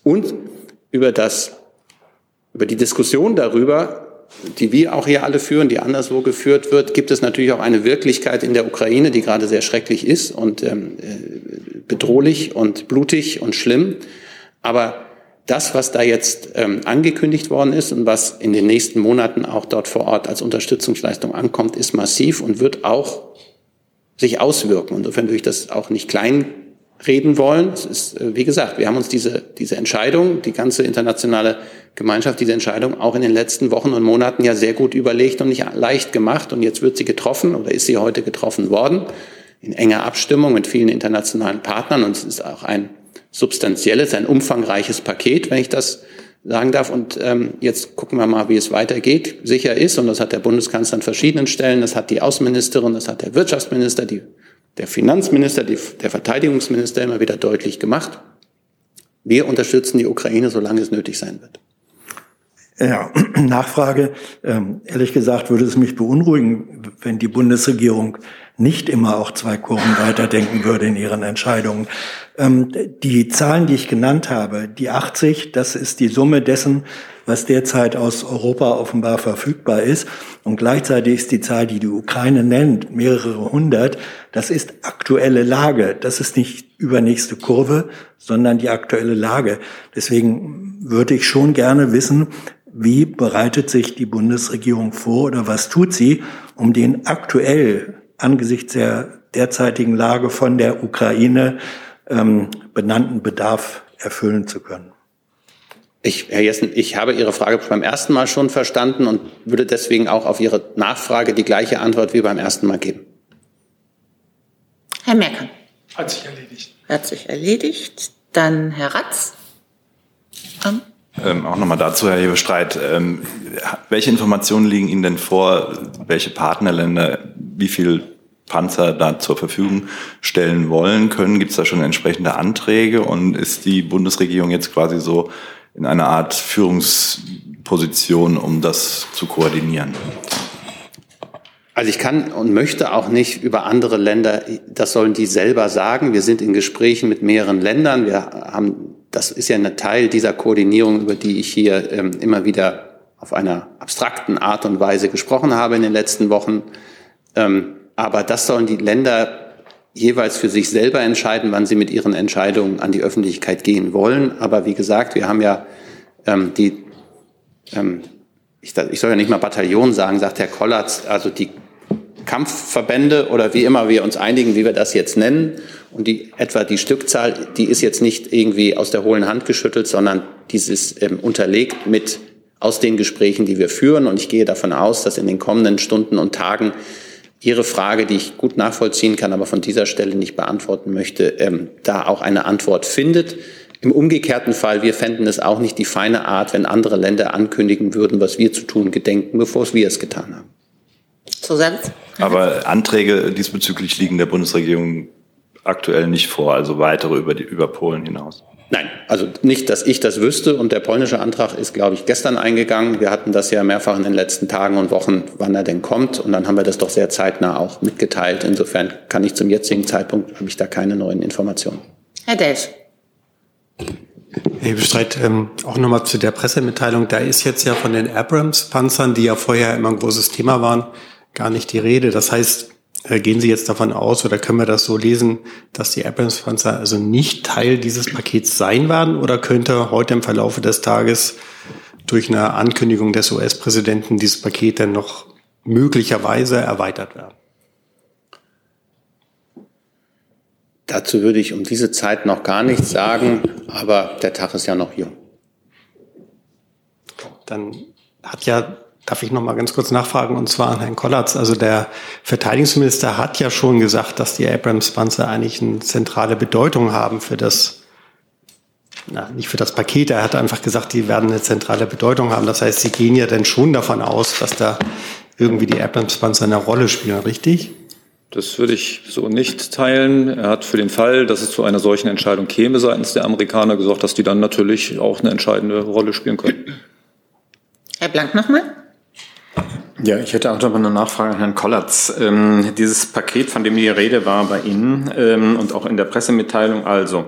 Und über das, über die Diskussion darüber, die wir auch hier alle führen, die anderswo geführt wird, gibt es natürlich auch eine Wirklichkeit in der Ukraine, die gerade sehr schrecklich ist und ähm, äh, bedrohlich und blutig und schlimm. Aber das, was da jetzt ähm, angekündigt worden ist und was in den nächsten Monaten auch dort vor Ort als Unterstützungsleistung ankommt, ist massiv und wird auch sich auswirken. Insofern würde ich das auch nicht klein reden wollen. Es ist, äh, wie gesagt, wir haben uns diese, diese Entscheidung, die ganze internationale Gemeinschaft, diese Entscheidung auch in den letzten Wochen und Monaten ja sehr gut überlegt und nicht leicht gemacht. Und jetzt wird sie getroffen oder ist sie heute getroffen worden in enger Abstimmung mit vielen internationalen Partnern. Und es ist auch ein substanzielles, ein umfangreiches Paket, wenn ich das sagen darf. Und ähm, jetzt gucken wir mal, wie es weitergeht. Sicher ist, und das hat der Bundeskanzler an verschiedenen Stellen, das hat die Außenministerin, das hat der Wirtschaftsminister, die der Finanzminister, die, der Verteidigungsminister immer wieder deutlich gemacht. Wir unterstützen die Ukraine, solange es nötig sein wird. Ja, Nachfrage. Ähm, ehrlich gesagt würde es mich beunruhigen, wenn die Bundesregierung nicht immer auch zwei Kurven weiterdenken würde in ihren Entscheidungen. Ähm, die Zahlen, die ich genannt habe, die 80, das ist die Summe dessen, was derzeit aus Europa offenbar verfügbar ist. Und gleichzeitig ist die Zahl, die die Ukraine nennt, mehrere hundert. Das ist aktuelle Lage. Das ist nicht übernächste Kurve, sondern die aktuelle Lage. Deswegen würde ich schon gerne wissen, wie bereitet sich die Bundesregierung vor oder was tut sie, um den aktuell angesichts der derzeitigen Lage von der Ukraine ähm, benannten Bedarf erfüllen zu können? Ich, Herr Jessen, ich habe Ihre Frage beim ersten Mal schon verstanden und würde deswegen auch auf Ihre Nachfrage die gleiche Antwort wie beim ersten Mal geben. Herr Merkel. Hat sich erledigt. Hat sich erledigt. Dann Herr Ratz. Um. Ähm, auch nochmal dazu, Herr Hebestreit. Ähm, welche Informationen liegen Ihnen denn vor, welche Partnerländer wie viel Panzer da zur Verfügung stellen wollen können? Gibt es da schon entsprechende Anträge und ist die Bundesregierung jetzt quasi so in einer Art Führungsposition, um das zu koordinieren? Also ich kann und möchte auch nicht über andere Länder, das sollen die selber sagen. Wir sind in Gesprächen mit mehreren Ländern. Wir haben das ist ja ein Teil dieser Koordinierung, über die ich hier ähm, immer wieder auf einer abstrakten Art und Weise gesprochen habe in den letzten Wochen. Ähm, aber das sollen die Länder jeweils für sich selber entscheiden, wann sie mit ihren Entscheidungen an die Öffentlichkeit gehen wollen. Aber wie gesagt, wir haben ja ähm, die, ähm, ich, ich soll ja nicht mal Bataillon sagen, sagt Herr Kollatz, also die Kampfverbände oder wie immer wir uns einigen, wie wir das jetzt nennen. Und die, etwa die Stückzahl, die ist jetzt nicht irgendwie aus der hohlen Hand geschüttelt, sondern dieses ähm, unterlegt mit aus den Gesprächen, die wir führen. Und ich gehe davon aus, dass in den kommenden Stunden und Tagen Ihre Frage, die ich gut nachvollziehen kann, aber von dieser Stelle nicht beantworten möchte, ähm, da auch eine Antwort findet. Im umgekehrten Fall, wir fänden es auch nicht die feine Art, wenn andere Länder ankündigen würden, was wir zu tun gedenken, bevor wir es getan haben. Zusatz? Aber Anträge diesbezüglich liegen der Bundesregierung aktuell nicht vor, also weitere über, die, über Polen hinaus. Nein, also nicht, dass ich das wüsste. Und der polnische Antrag ist, glaube ich, gestern eingegangen. Wir hatten das ja mehrfach in den letzten Tagen und Wochen, wann er denn kommt. Und dann haben wir das doch sehr zeitnah auch mitgeteilt. Insofern kann ich zum jetzigen Zeitpunkt, habe ich da keine neuen Informationen. Herr Delf. Herr Bestreit, ähm, auch nochmal zu der Pressemitteilung. Da ist jetzt ja von den Abrams-Panzern, die ja vorher immer ein großes Thema waren, gar nicht die Rede. Das heißt, gehen Sie jetzt davon aus oder können wir das so lesen, dass die Abrams-Panzer also nicht Teil dieses Pakets sein werden oder könnte heute im Verlaufe des Tages durch eine Ankündigung des US-Präsidenten dieses Paket dann noch möglicherweise erweitert werden? Dazu würde ich um diese Zeit noch gar nichts sagen, aber der Tag ist ja noch jung. Dann hat ja Darf ich noch mal ganz kurz nachfragen und zwar an Herrn Kollatz. Also der Verteidigungsminister hat ja schon gesagt, dass die Abrams-Panzer eigentlich eine zentrale Bedeutung haben für das, na, nicht für das Paket. Er hat einfach gesagt, die werden eine zentrale Bedeutung haben. Das heißt, Sie gehen ja dann schon davon aus, dass da irgendwie die Abrams-Panzer eine Rolle spielen, richtig? Das würde ich so nicht teilen. Er hat für den Fall, dass es zu einer solchen Entscheidung käme seitens der Amerikaner, gesagt, dass die dann natürlich auch eine entscheidende Rolle spielen können. Herr Blank nochmal. Ja, ich hätte auch noch eine Nachfrage an Herrn Kollatz. Ähm, dieses Paket, von dem die Rede war bei Ihnen ähm, und auch in der Pressemitteilung, also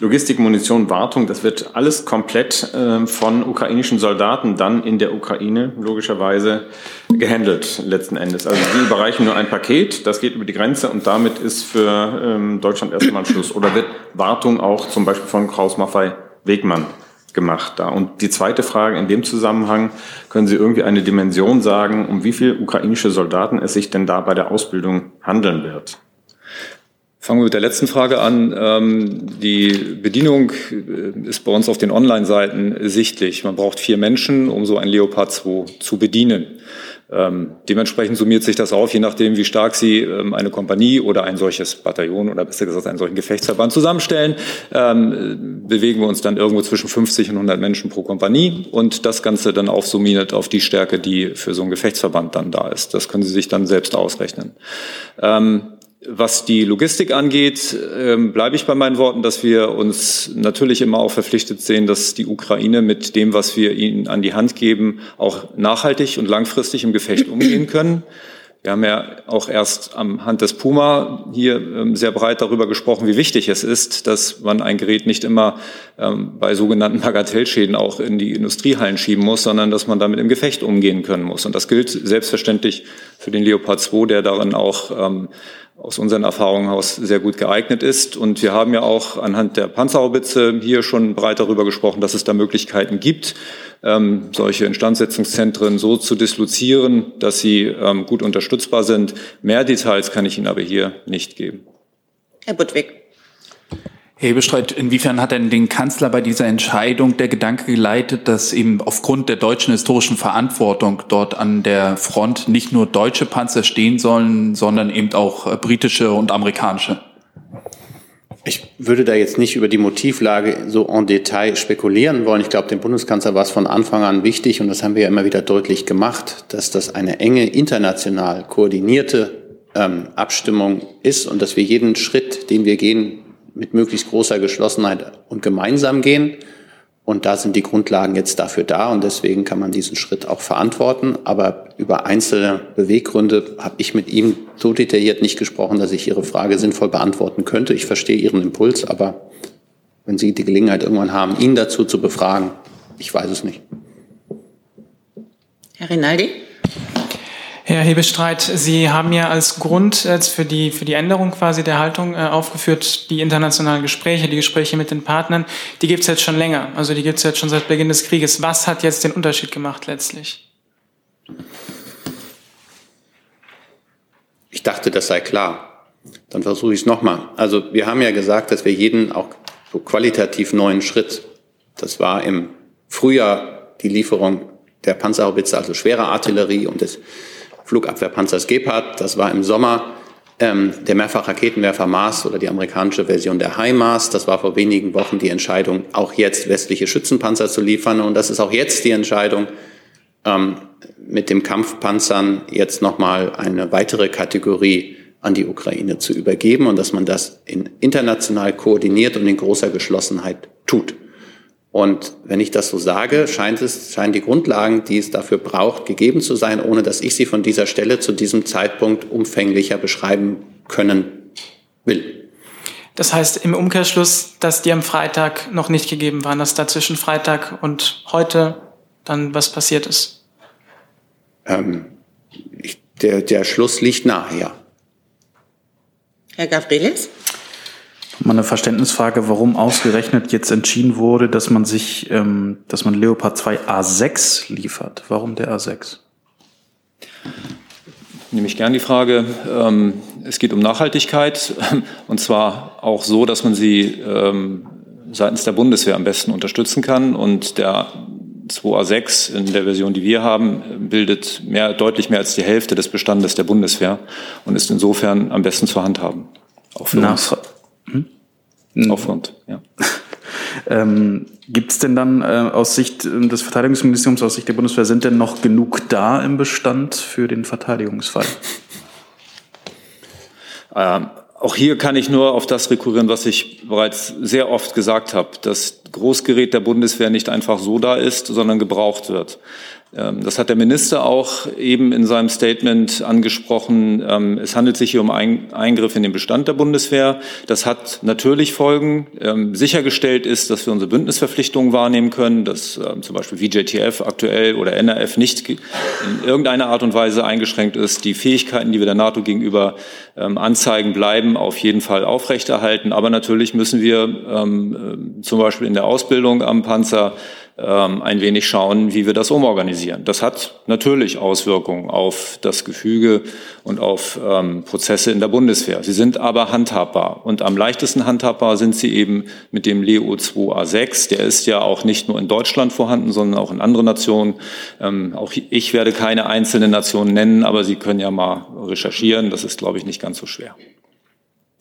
Logistik, Munition, Wartung, das wird alles komplett ähm, von ukrainischen Soldaten dann in der Ukraine logischerweise gehandelt letzten Endes. Also Sie überreichen nur ein Paket, das geht über die Grenze und damit ist für ähm, Deutschland erstmal Schluss. Oder wird Wartung auch zum Beispiel von Kraus Maffei Wegmann gemacht da. Und die zweite Frage in dem Zusammenhang, können Sie irgendwie eine Dimension sagen, um wie viele ukrainische Soldaten es sich denn da bei der Ausbildung handeln wird? Fangen wir mit der letzten Frage an. Ähm, die Bedienung äh, ist bei uns auf den Online-Seiten sichtlich. Man braucht vier Menschen, um so ein Leopard 2 zu bedienen. Ähm, dementsprechend summiert sich das auf, je nachdem, wie stark Sie ähm, eine Kompanie oder ein solches Bataillon oder besser gesagt einen solchen Gefechtsverband zusammenstellen, bewegen wir uns dann irgendwo zwischen 50 und 100 Menschen pro Kompanie und das Ganze dann aufsummiert auf die Stärke, die für so einen Gefechtsverband dann da ist. Das können Sie sich dann selbst ausrechnen. Was die Logistik angeht, ähm, bleibe ich bei meinen Worten, dass wir uns natürlich immer auch verpflichtet sehen, dass die Ukraine mit dem, was wir ihnen an die Hand geben, auch nachhaltig und langfristig im Gefecht umgehen können. Wir haben ja auch erst am Hand des Puma hier ähm, sehr breit darüber gesprochen, wie wichtig es ist, dass man ein Gerät nicht immer ähm, bei sogenannten Bagatellschäden auch in die Industriehallen schieben muss, sondern dass man damit im Gefecht umgehen können muss. Und das gilt selbstverständlich für den Leopard 2, der darin auch aus unseren Erfahrungen heraus sehr gut geeignet ist. Und wir haben ja auch anhand der Panzerhaubitze hier schon breit darüber gesprochen, dass es da Möglichkeiten gibt, ähm, solche Instandsetzungszentren so zu dislozieren, dass sie ähm, gut unterstützbar sind. Mehr Details kann ich Ihnen aber hier nicht geben. Herr Budwig. Hebestreit, inwiefern hat denn den Kanzler bei dieser Entscheidung der Gedanke geleitet, dass eben aufgrund der deutschen historischen Verantwortung dort an der Front nicht nur deutsche Panzer stehen sollen, sondern eben auch äh, britische und amerikanische? Ich würde da jetzt nicht über die Motivlage so en Detail spekulieren wollen. Ich glaube, dem Bundeskanzler war es von Anfang an wichtig, und das haben wir ja immer wieder deutlich gemacht, dass das eine enge international koordinierte ähm, Abstimmung ist und dass wir jeden Schritt, den wir gehen, mit möglichst großer Geschlossenheit und gemeinsam gehen. Und da sind die Grundlagen jetzt dafür da und deswegen kann man diesen Schritt auch verantworten. Aber über einzelne Beweggründe habe ich mit ihm so detailliert nicht gesprochen, dass ich Ihre Frage sinnvoll beantworten könnte. Ich verstehe Ihren Impuls, aber wenn Sie die Gelegenheit irgendwann haben, ihn dazu zu befragen, ich weiß es nicht. Herr Rinaldi? Herr Hebestreit, Sie haben ja als Grund für die, für die Änderung quasi der Haltung äh, aufgeführt, die internationalen Gespräche, die Gespräche mit den Partnern. Die gibt es jetzt schon länger. Also die gibt es jetzt schon seit Beginn des Krieges. Was hat jetzt den Unterschied gemacht letztlich? Ich dachte, das sei klar. Dann versuche ich es nochmal. Also wir haben ja gesagt, dass wir jeden auch so qualitativ neuen Schritt, das war im Frühjahr die Lieferung der Panzerhaubitze, also schwere Artillerie und des Flugabwehrpanzers Gepard. Das war im Sommer ähm, der Mehrfachraketenwerfer Mars oder die amerikanische Version der HIMARS. Das war vor wenigen Wochen die Entscheidung, auch jetzt westliche Schützenpanzer zu liefern. Und das ist auch jetzt die Entscheidung, ähm, mit dem Kampfpanzern jetzt nochmal eine weitere Kategorie an die Ukraine zu übergeben und dass man das in international koordiniert und in großer Geschlossenheit tut. Und wenn ich das so sage, scheint es, scheinen die Grundlagen, die es dafür braucht, gegeben zu sein, ohne dass ich sie von dieser Stelle zu diesem Zeitpunkt umfänglicher beschreiben können will. Das heißt im Umkehrschluss, dass die am Freitag noch nicht gegeben waren, dass da zwischen Freitag und heute dann was passiert ist? Ähm, ich, der, der Schluss liegt nahe, ja. Herr Gavrilis? Mal eine Verständnisfrage, warum ausgerechnet jetzt entschieden wurde, dass man sich, ähm, dass man Leopard 2 A6 liefert. Warum der A6? Nehme ich gern die Frage. Ähm, es geht um Nachhaltigkeit und zwar auch so, dass man sie ähm, seitens der Bundeswehr am besten unterstützen kann. Und der 2A6 in der Version, die wir haben, bildet mehr, deutlich mehr als die Hälfte des Bestandes der Bundeswehr und ist insofern am besten zu handhaben. Auch für uns. Hm? Aufwand, ja. ähm, Gibt es denn dann äh, aus Sicht äh, des Verteidigungsministeriums, aus Sicht der Bundeswehr, sind denn noch genug da im Bestand für den Verteidigungsfall? Ähm, auch hier kann ich nur auf das rekurrieren, was ich bereits sehr oft gesagt habe, dass Großgerät der Bundeswehr nicht einfach so da ist, sondern gebraucht wird. Ähm, das hat der Minister auch eben in seinem Statement angesprochen. Ähm, es handelt sich hier um einen Eingriff in den Bestand der Bundeswehr. Das hat natürlich Folgen. Ähm, sichergestellt ist, dass wir unsere Bündnisverpflichtungen wahrnehmen können, dass zum Beispiel VJTF aktuell oder NRF nicht in irgendeiner Art und Weise eingeschränkt ist. Die Fähigkeiten, die wir der NATO gegenüber anzeigen, bleiben auf jeden Fall aufrechterhalten. Aber natürlich müssen wir zum Beispiel in der Ausbildung am Panzer ähm, ein wenig schauen, wie wir das umorganisieren. Das hat natürlich Auswirkungen auf das Gefüge und auf ähm, Prozesse in der Bundeswehr. Sie sind aber handhabbar. Und am leichtesten handhabbar sind sie eben mit dem Leo 2A6. Der ist ja auch nicht nur in Deutschland vorhanden, sondern auch in anderen Nationen. Ähm, auch ich werde keine einzelne Nation nennen, aber Sie können ja mal recherchieren. Das ist, glaube ich, nicht ganz so schwer.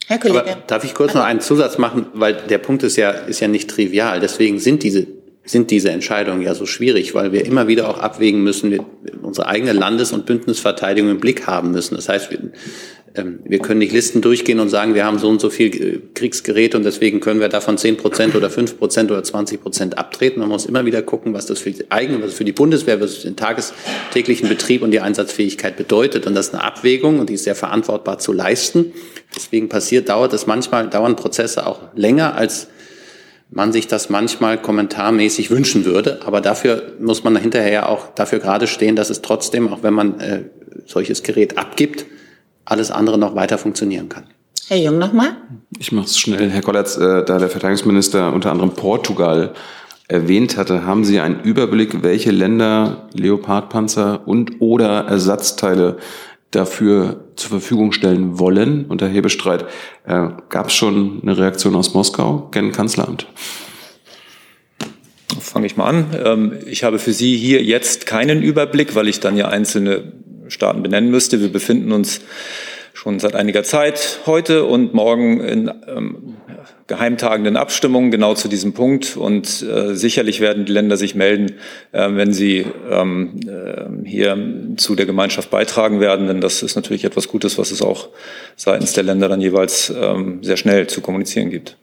Herr Kollege. Aber darf ich kurz noch einen Zusatz machen, weil der Punkt ist ja, ist ja nicht trivial. Deswegen sind diese sind diese Entscheidungen ja so schwierig, weil wir immer wieder auch abwägen müssen, wir unsere eigene Landes- und Bündnisverteidigung im Blick haben müssen. Das heißt, wir, ähm, wir können nicht Listen durchgehen und sagen, wir haben so und so viel äh, Kriegsgeräte und deswegen können wir davon 10 Prozent oder 5 Prozent oder 20 Prozent abtreten. Man muss immer wieder gucken, was das für die eigene, was für die Bundeswehr, was für den tagestäglichen Betrieb und die Einsatzfähigkeit bedeutet. Und das ist eine Abwägung und die ist sehr verantwortbar zu leisten. Deswegen passiert, dauert es manchmal, dauern Prozesse auch länger als man sich das manchmal kommentarmäßig wünschen würde. Aber dafür muss man hinterher ja auch dafür gerade stehen, dass es trotzdem, auch wenn man äh, solches Gerät abgibt, alles andere noch weiter funktionieren kann. Herr Jung nochmal. Ich mache es schnell. Herr Kollatz, äh, da der Verteidigungsminister unter anderem Portugal erwähnt hatte, haben Sie einen Überblick, welche Länder Leopardpanzer und oder Ersatzteile dafür zur Verfügung stellen wollen. Und Herr Hebestreit, äh, gab es schon eine Reaktion aus Moskau gen Kanzleramt? Fange ich mal an. Ähm, ich habe für Sie hier jetzt keinen Überblick, weil ich dann ja einzelne Staaten benennen müsste. Wir befinden uns schon seit einiger Zeit heute und morgen in ähm, geheimtagenden Abstimmungen genau zu diesem Punkt. Und äh, sicherlich werden die Länder sich melden, äh, wenn sie ähm, äh, hier zu der Gemeinschaft beitragen werden. Denn das ist natürlich etwas Gutes, was es auch seitens der Länder dann jeweils ähm, sehr schnell zu kommunizieren gibt.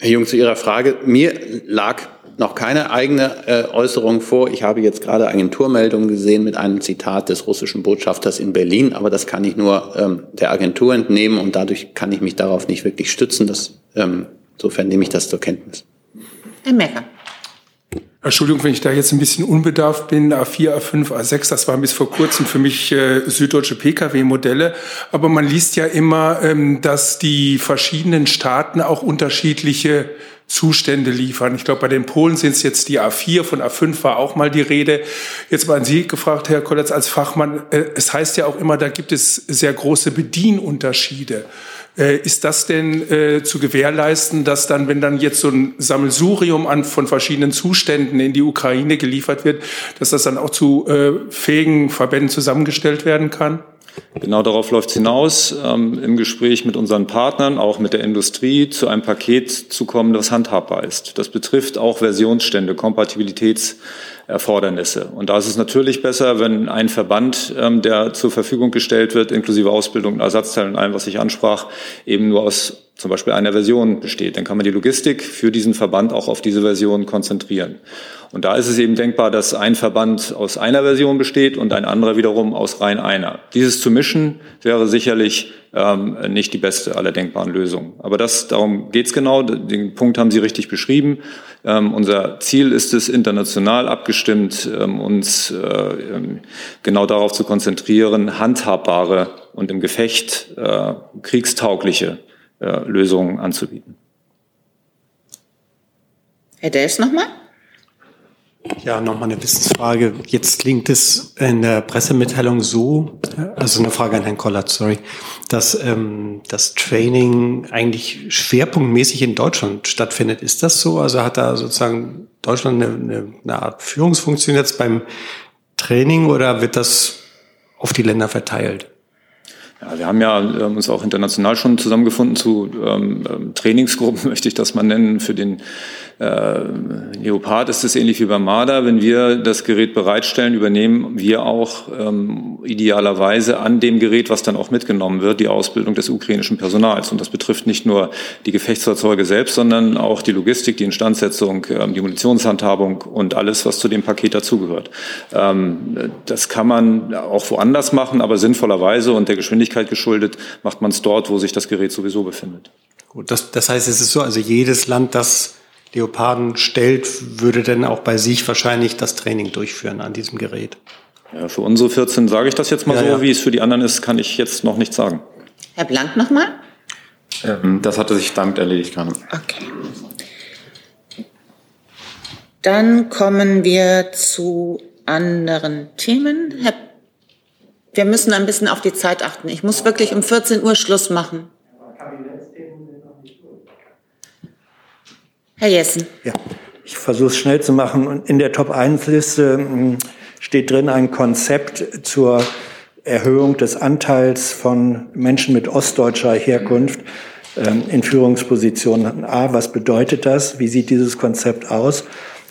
Herr Jung, zu Ihrer Frage. Mir lag noch keine eigene äh, Äußerung vor. Ich habe jetzt gerade Agenturmeldungen gesehen mit einem Zitat des russischen Botschafters in Berlin, aber das kann ich nur ähm, der Agentur entnehmen und dadurch kann ich mich darauf nicht wirklich stützen. Das, ähm, insofern nehme ich das zur Kenntnis. Herr Mecker. Entschuldigung, wenn ich da jetzt ein bisschen unbedarft bin, A4, A5, A6, das waren bis vor kurzem für mich äh, süddeutsche Pkw-Modelle. Aber man liest ja immer, ähm, dass die verschiedenen Staaten auch unterschiedliche Zustände liefern. Ich glaube, bei den Polen sind es jetzt die A4, von A5 war auch mal die Rede. Jetzt mal an Sie gefragt, Herr Kolletz, als Fachmann, äh, es heißt ja auch immer, da gibt es sehr große Bedienunterschiede. Äh, ist das denn äh, zu gewährleisten, dass dann, wenn dann jetzt so ein Sammelsurium an, von verschiedenen Zuständen in die Ukraine geliefert wird, dass das dann auch zu äh, fähigen Verbänden zusammengestellt werden kann? Genau darauf läuft es hinaus, ähm, im Gespräch mit unseren Partnern, auch mit der Industrie, zu einem Paket zu kommen, das handhabbar ist. Das betrifft auch Versionsstände, Kompatibilitätserfordernisse. Und da ist es natürlich besser, wenn ein Verband, ähm, der zur Verfügung gestellt wird, inklusive Ausbildung und Ersatzteilen und allem, was ich ansprach, eben nur aus zum Beispiel einer Version besteht. Dann kann man die Logistik für diesen Verband auch auf diese Version konzentrieren. Und da ist es eben denkbar, dass ein Verband aus einer Version besteht und ein anderer wiederum aus rein einer. Dieses zu mischen wäre sicherlich ähm, nicht die beste aller denkbaren Lösungen. Aber das, darum geht's genau. Den Punkt haben Sie richtig beschrieben. Ähm, unser Ziel ist es, international abgestimmt, ähm, uns äh, ähm, genau darauf zu konzentrieren, handhabbare und im Gefecht äh, kriegstaugliche äh, Lösungen anzubieten. Herr Dels nochmal? Ja, nochmal eine Wissensfrage. Jetzt klingt es in der Pressemitteilung so, also eine Frage an Herrn Kollert, sorry, dass ähm, das Training eigentlich schwerpunktmäßig in Deutschland stattfindet. Ist das so? Also hat da sozusagen Deutschland eine, eine, eine Art Führungsfunktion jetzt beim Training oder wird das auf die Länder verteilt? Ja, wir haben ja ähm, uns auch international schon zusammengefunden zu ähm, ähm Trainingsgruppen, möchte ich das mal nennen, für den äh, Leopard ist es ähnlich wie beim Marder. Wenn wir das Gerät bereitstellen, übernehmen wir auch ähm, idealerweise an dem Gerät, was dann auch mitgenommen wird, die Ausbildung des ukrainischen Personals. Und das betrifft nicht nur die Gefechtsfahrzeuge selbst, sondern auch die Logistik, die Instandsetzung, ähm, die Munitionshandhabung und alles, was zu dem Paket dazugehört. Ähm, das kann man auch woanders machen, aber sinnvollerweise und der Geschwindigkeit geschuldet macht man es dort, wo sich das Gerät sowieso befindet. Gut, das, das heißt, es ist so, also jedes Land, das Leoparden stellt, würde denn auch bei sich wahrscheinlich das Training durchführen an diesem Gerät. Ja, für unsere 14 sage ich das jetzt mal ja, so. Ja. Wie es für die anderen ist, kann ich jetzt noch nicht sagen. Herr Blank nochmal? Ähm, das hatte sich damit erledigt gerade. Okay. Dann kommen wir zu anderen Themen. Herr, wir müssen ein bisschen auf die Zeit achten. Ich muss wirklich um 14 Uhr Schluss machen. Herr Jessen. Ja, ich versuche es schnell zu machen. in der Top-1-Liste hm, steht drin ein Konzept zur Erhöhung des Anteils von Menschen mit ostdeutscher Herkunft ähm, in Führungspositionen. A, was bedeutet das? Wie sieht dieses Konzept aus?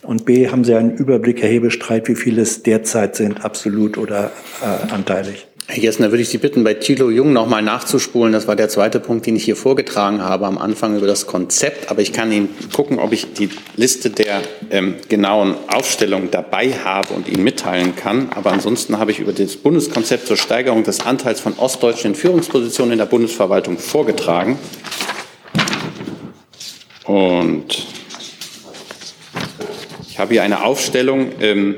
Und B, haben Sie einen Überblick, Herr Hebestreit, wie viele es derzeit sind, absolut oder äh, anteilig? Herr Jessner, würde ich Sie bitten, bei Thilo Jung nochmal nachzuspulen. Das war der zweite Punkt, den ich hier vorgetragen habe am Anfang über das Konzept. Aber ich kann Ihnen gucken, ob ich die Liste der ähm, genauen Aufstellungen dabei habe und Ihnen mitteilen kann. Aber ansonsten habe ich über das Bundeskonzept zur Steigerung des Anteils von Ostdeutschen in Führungspositionen in der Bundesverwaltung vorgetragen. Und ich habe hier eine Aufstellung. Ähm,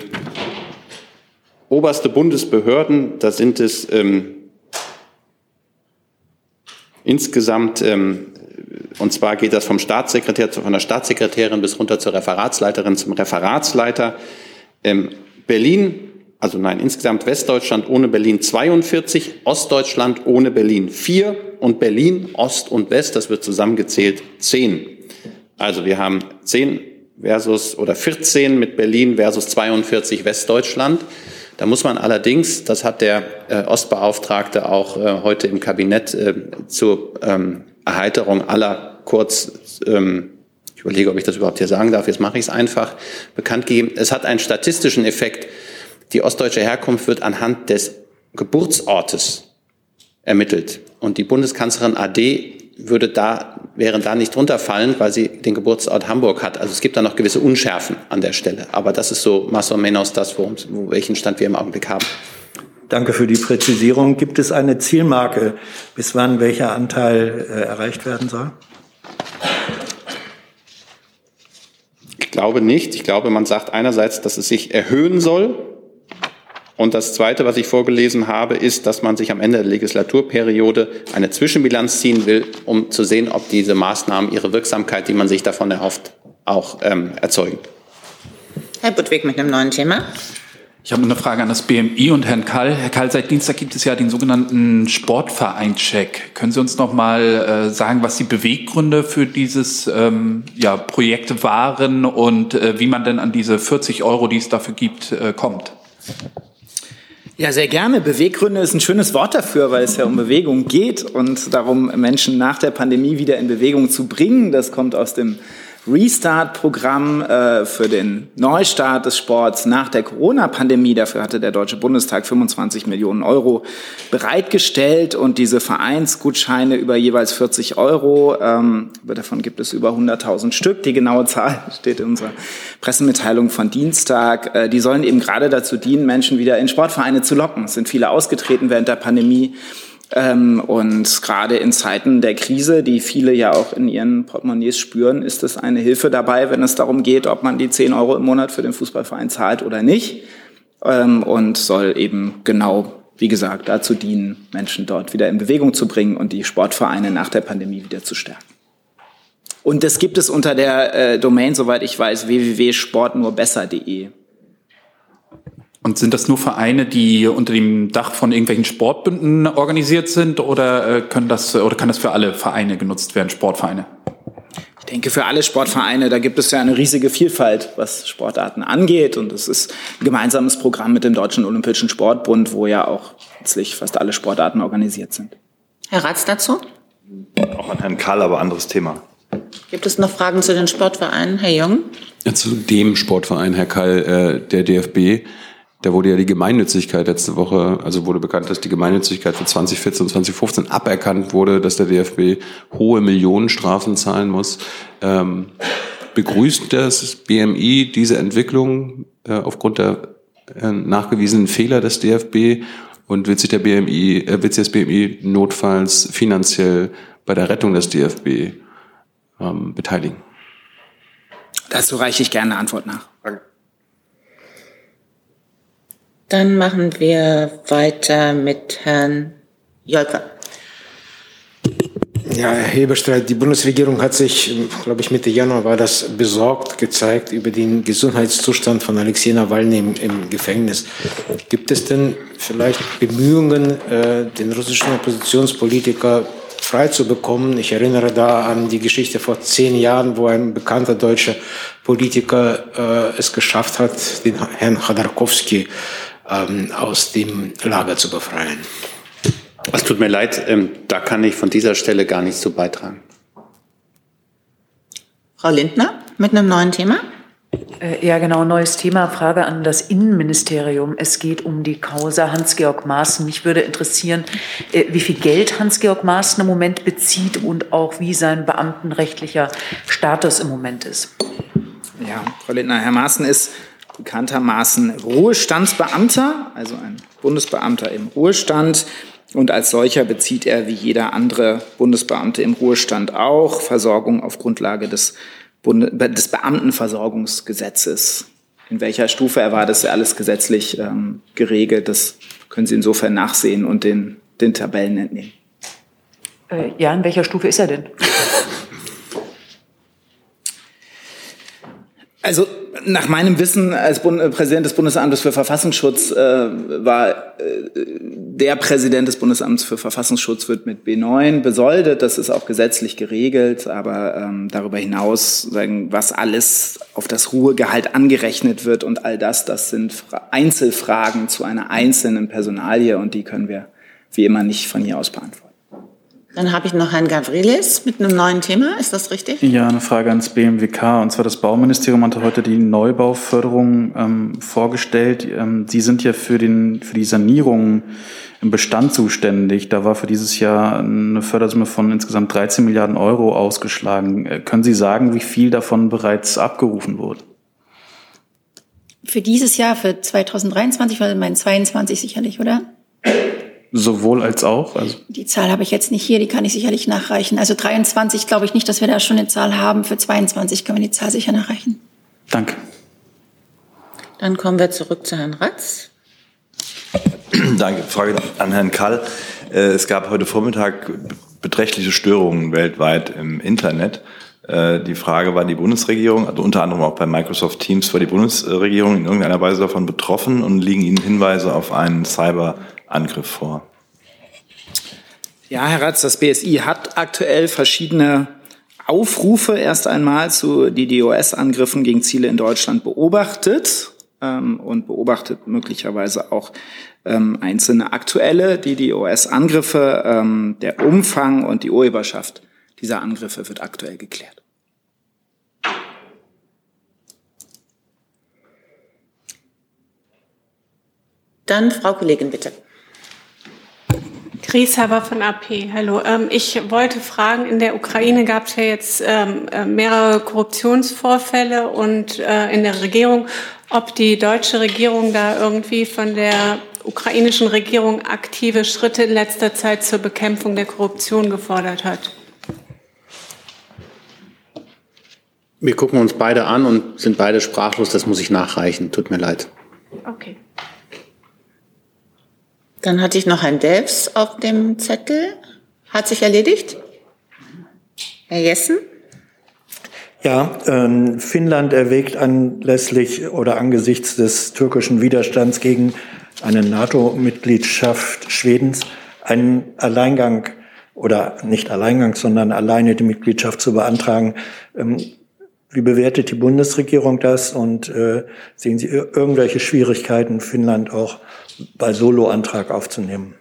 oberste Bundesbehörden, da sind es ähm, insgesamt, ähm, und zwar geht das vom Staatssekretär, von der Staatssekretärin bis runter zur Referatsleiterin, zum Referatsleiter. Ähm, Berlin, also nein, insgesamt Westdeutschland ohne Berlin 42, Ostdeutschland ohne Berlin 4 und Berlin, Ost und West, das wird zusammengezählt, 10. Also wir haben 10 versus oder 14 mit Berlin versus 42 Westdeutschland. Da muss man allerdings, das hat der äh, Ostbeauftragte auch äh, heute im Kabinett äh, zur ähm, Erheiterung aller kurz, ähm, ich überlege, ob ich das überhaupt hier sagen darf, jetzt mache ich es einfach, bekannt gegeben. Es hat einen statistischen Effekt. Die ostdeutsche Herkunft wird anhand des Geburtsortes ermittelt. Und die Bundeskanzlerin AD würde da, wären da nicht drunter fallen, weil sie den Geburtsort Hamburg hat. Also es gibt da noch gewisse Unschärfen an der Stelle. Aber das ist so más o menos das, wo, welchen Stand wir im Augenblick haben. Danke für die Präzisierung. Gibt es eine Zielmarke, bis wann welcher Anteil äh, erreicht werden soll? Ich glaube nicht. Ich glaube, man sagt einerseits, dass es sich erhöhen soll, und das Zweite, was ich vorgelesen habe, ist, dass man sich am Ende der Legislaturperiode eine Zwischenbilanz ziehen will, um zu sehen, ob diese Maßnahmen ihre Wirksamkeit, die man sich davon erhofft, auch ähm, erzeugen. Herr Budwig mit einem neuen Thema. Ich habe eine Frage an das BMI und Herrn Kall. Herr Kall, seit Dienstag gibt es ja den sogenannten Sportverein-Check. Können Sie uns noch mal äh, sagen, was die Beweggründe für dieses ähm, ja, Projekt waren und äh, wie man denn an diese 40 Euro, die es dafür gibt, äh, kommt? Ja, sehr gerne. Beweggründe ist ein schönes Wort dafür, weil es ja um Bewegung geht und darum, Menschen nach der Pandemie wieder in Bewegung zu bringen. Das kommt aus dem Restart-Programm äh, für den Neustart des Sports nach der Corona-Pandemie. Dafür hatte der Deutsche Bundestag 25 Millionen Euro bereitgestellt und diese Vereinsgutscheine über jeweils 40 Euro, ähm, davon gibt es über 100.000 Stück. Die genaue Zahl steht in unserer Pressemitteilung von Dienstag. Äh, die sollen eben gerade dazu dienen, Menschen wieder in Sportvereine zu locken. Es sind viele ausgetreten während der Pandemie. Ähm, und gerade in Zeiten der Krise, die viele ja auch in ihren Portemonnaies spüren, ist es eine Hilfe dabei, wenn es darum geht, ob man die 10 Euro im Monat für den Fußballverein zahlt oder nicht. Ähm, und soll eben genau wie gesagt, dazu dienen, Menschen dort wieder in Bewegung zu bringen und die Sportvereine nach der Pandemie wieder zu stärken. Und das gibt es unter der äh, Domain, soweit ich weiß, www.sportnurbesser.de. Und sind das nur Vereine, die unter dem Dach von irgendwelchen Sportbünden organisiert sind oder, äh, können das, oder kann das für alle Vereine genutzt werden, Sportvereine? Ich denke, für alle Sportvereine, da gibt es ja eine riesige Vielfalt, was Sportarten angeht. Und es ist ein gemeinsames Programm mit dem Deutschen Olympischen Sportbund, wo ja auch letztlich fast alle Sportarten organisiert sind. Herr Ratz dazu? Auch an Herrn Karl, aber anderes Thema. Gibt es noch Fragen zu den Sportvereinen, Herr Jung? Ja, zu dem Sportverein, Herr Kall, äh, der DFB. Da wurde ja die Gemeinnützigkeit letzte Woche, also wurde bekannt, dass die Gemeinnützigkeit für 2014 und 2015 aberkannt wurde, dass der DFB hohe Millionenstrafen zahlen muss. Ähm, begrüßt das BMI diese Entwicklung äh, aufgrund der äh, nachgewiesenen Fehler des DFB und wird sich der BMI, äh, wird sich das BMI notfalls finanziell bei der Rettung des DFB ähm, beteiligen? Dazu reiche ich gerne eine Antwort nach. Dann machen wir weiter mit Herrn Jolker. Ja, Herr Heberstreit, die Bundesregierung hat sich, glaube ich, Mitte Januar war das besorgt gezeigt über den Gesundheitszustand von Alexei Nawalny im, im Gefängnis. Gibt es denn vielleicht Bemühungen, äh, den russischen Oppositionspolitiker frei zu bekommen? Ich erinnere da an die Geschichte vor zehn Jahren, wo ein bekannter deutscher Politiker äh, es geschafft hat, den Herrn Khodorkovsky ähm, aus dem Lager zu befreien. Es tut mir leid, ähm, da kann ich von dieser Stelle gar nichts zu beitragen. Frau Lindner mit einem neuen Thema. Äh, ja, genau, neues Thema. Frage an das Innenministerium. Es geht um die Causa Hans-Georg Maaßen. Mich würde interessieren, äh, wie viel Geld Hans-Georg Maaßen im Moment bezieht und auch wie sein beamtenrechtlicher Status im Moment ist. Ja, Frau Lindner, Herr Maaßen ist bekanntermaßen Ruhestandsbeamter, also ein Bundesbeamter im Ruhestand. Und als solcher bezieht er wie jeder andere Bundesbeamte im Ruhestand auch Versorgung auf Grundlage des, Bunde des Beamtenversorgungsgesetzes. In welcher Stufe er war, das ist ja alles gesetzlich ähm, geregelt. Das können Sie insofern nachsehen und den, den Tabellen entnehmen. Äh, ja, in welcher Stufe ist er denn? Also nach meinem Wissen als Bund äh, Präsident des Bundesamtes für Verfassungsschutz äh, war äh, der Präsident des Bundesamts für Verfassungsschutz wird mit B9 besoldet. Das ist auch gesetzlich geregelt. Aber ähm, darüber hinaus, sagen, was alles auf das Ruhegehalt angerechnet wird und all das, das sind Einzelfragen zu einer einzelnen Personalie und die können wir wie immer nicht von hier aus beantworten. Dann habe ich noch Herrn Gavrilis mit einem neuen Thema. Ist das richtig? Ja, eine Frage ans BMWK. Und zwar das Bauministerium hatte heute die Neubauförderung ähm, vorgestellt. Ähm, Sie sind ja für, den, für die Sanierung im Bestand zuständig. Da war für dieses Jahr eine Fördersumme von insgesamt 13 Milliarden Euro ausgeschlagen. Äh, können Sie sagen, wie viel davon bereits abgerufen wurde? Für dieses Jahr, für 2023, weil mein 22 sicherlich, oder? Sowohl als auch? Also die Zahl habe ich jetzt nicht hier, die kann ich sicherlich nachreichen. Also 23 glaube ich nicht, dass wir da schon eine Zahl haben. Für 22 können wir die Zahl sicher nachreichen. Danke. Dann kommen wir zurück zu Herrn Ratz. Danke. Frage an Herrn Kall. Äh, es gab heute Vormittag beträchtliche Störungen weltweit im Internet. Äh, die Frage war die Bundesregierung, also unter anderem auch bei Microsoft Teams, war die Bundesregierung in irgendeiner Weise davon betroffen und liegen Ihnen Hinweise auf einen Cyber- Angriff vor? Ja, Herr Ratz, das BSI hat aktuell verschiedene Aufrufe erst einmal zu DDoS-Angriffen gegen Ziele in Deutschland beobachtet ähm, und beobachtet möglicherweise auch ähm, einzelne aktuelle DDoS-Angriffe. Ähm, der Umfang und die Urheberschaft dieser Angriffe wird aktuell geklärt. Dann Frau Kollegin, bitte. Grieshaber von AP. Hallo. Ähm, ich wollte fragen, in der Ukraine gab es ja jetzt ähm, äh, mehrere Korruptionsvorfälle und äh, in der Regierung, ob die deutsche Regierung da irgendwie von der ukrainischen Regierung aktive Schritte in letzter Zeit zur Bekämpfung der Korruption gefordert hat. Wir gucken uns beide an und sind beide sprachlos. Das muss ich nachreichen. Tut mir leid. Okay. Dann hatte ich noch ein Delfs auf dem Zettel. Hat sich erledigt? Herr Jessen? Ja, ähm, Finnland erwägt anlässlich oder angesichts des türkischen Widerstands gegen eine NATO-Mitgliedschaft Schwedens einen Alleingang oder nicht Alleingang, sondern alleine die Mitgliedschaft zu beantragen. Ähm, wie bewertet die Bundesregierung das und äh, sehen Sie irgendwelche Schwierigkeiten, Finnland auch bei Solo-Antrag aufzunehmen?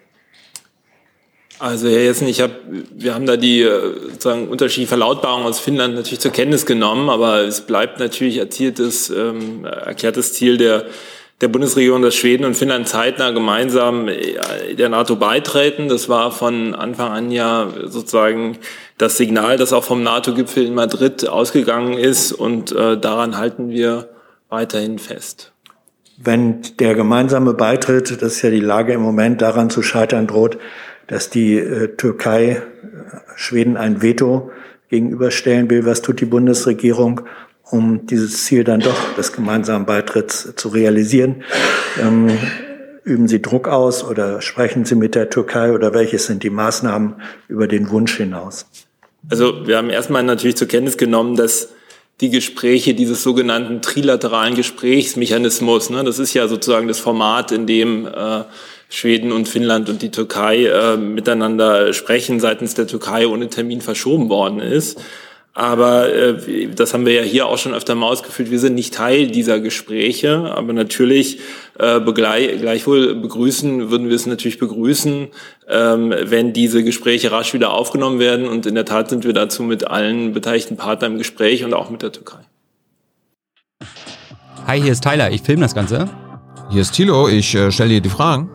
Also Herr Jessen, ich hab, wir haben da die äh, sozusagen unterschiedliche Verlautbarungen aus Finnland natürlich zur Kenntnis genommen, aber es bleibt natürlich erzieltes, ähm, erklärtes Ziel der, der Bundesregierung, dass Schweden und Finnland zeitnah gemeinsam äh, der NATO beitreten. Das war von Anfang an ja sozusagen das Signal, das auch vom NATO-Gipfel in Madrid ausgegangen ist und äh, daran halten wir weiterhin fest. Wenn der gemeinsame Beitritt, das ist ja die Lage im Moment, daran zu scheitern droht, dass die äh, Türkei äh, Schweden ein Veto gegenüberstellen will. Was tut die Bundesregierung, um dieses Ziel dann doch des gemeinsamen Beitritts zu realisieren? Ähm, üben Sie Druck aus oder sprechen Sie mit der Türkei oder welche sind die Maßnahmen über den Wunsch hinaus? Also wir haben erstmal natürlich zur Kenntnis genommen, dass die Gespräche dieses sogenannten trilateralen Gesprächsmechanismus, ne, das ist ja sozusagen das Format, in dem äh, Schweden und Finnland und die Türkei äh, miteinander sprechen, seitens der Türkei ohne Termin verschoben worden ist. Aber äh, das haben wir ja hier auch schon öfter mal ausgeführt. Wir sind nicht Teil dieser Gespräche, aber natürlich äh, begleich, gleichwohl begrüßen, würden wir es natürlich begrüßen, ähm, wenn diese Gespräche rasch wieder aufgenommen werden. Und in der Tat sind wir dazu mit allen beteiligten Partnern im Gespräch und auch mit der Türkei. Hi, hier ist Tyler. Ich filme das Ganze. Hier ist Thilo. Ich äh, stelle dir die Fragen.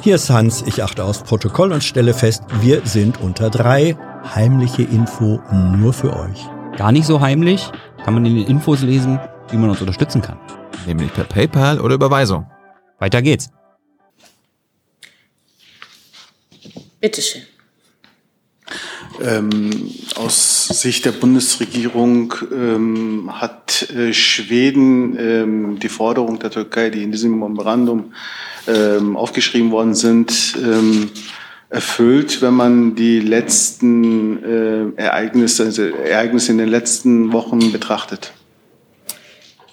Hier ist Hans, ich achte aufs Protokoll und stelle fest, wir sind unter drei. Heimliche Info nur für euch. Gar nicht so heimlich, kann man in den Infos lesen, wie man uns unterstützen kann. Nämlich per PayPal oder Überweisung. Weiter geht's. Bitteschön. Ähm, aus Sicht der Bundesregierung ähm, hat äh, Schweden ähm, die Forderung der Türkei, die in diesem Memorandum ähm, aufgeschrieben worden sind, ähm, erfüllt, wenn man die letzten äh, Ereignisse, also Ereignisse in den letzten Wochen betrachtet?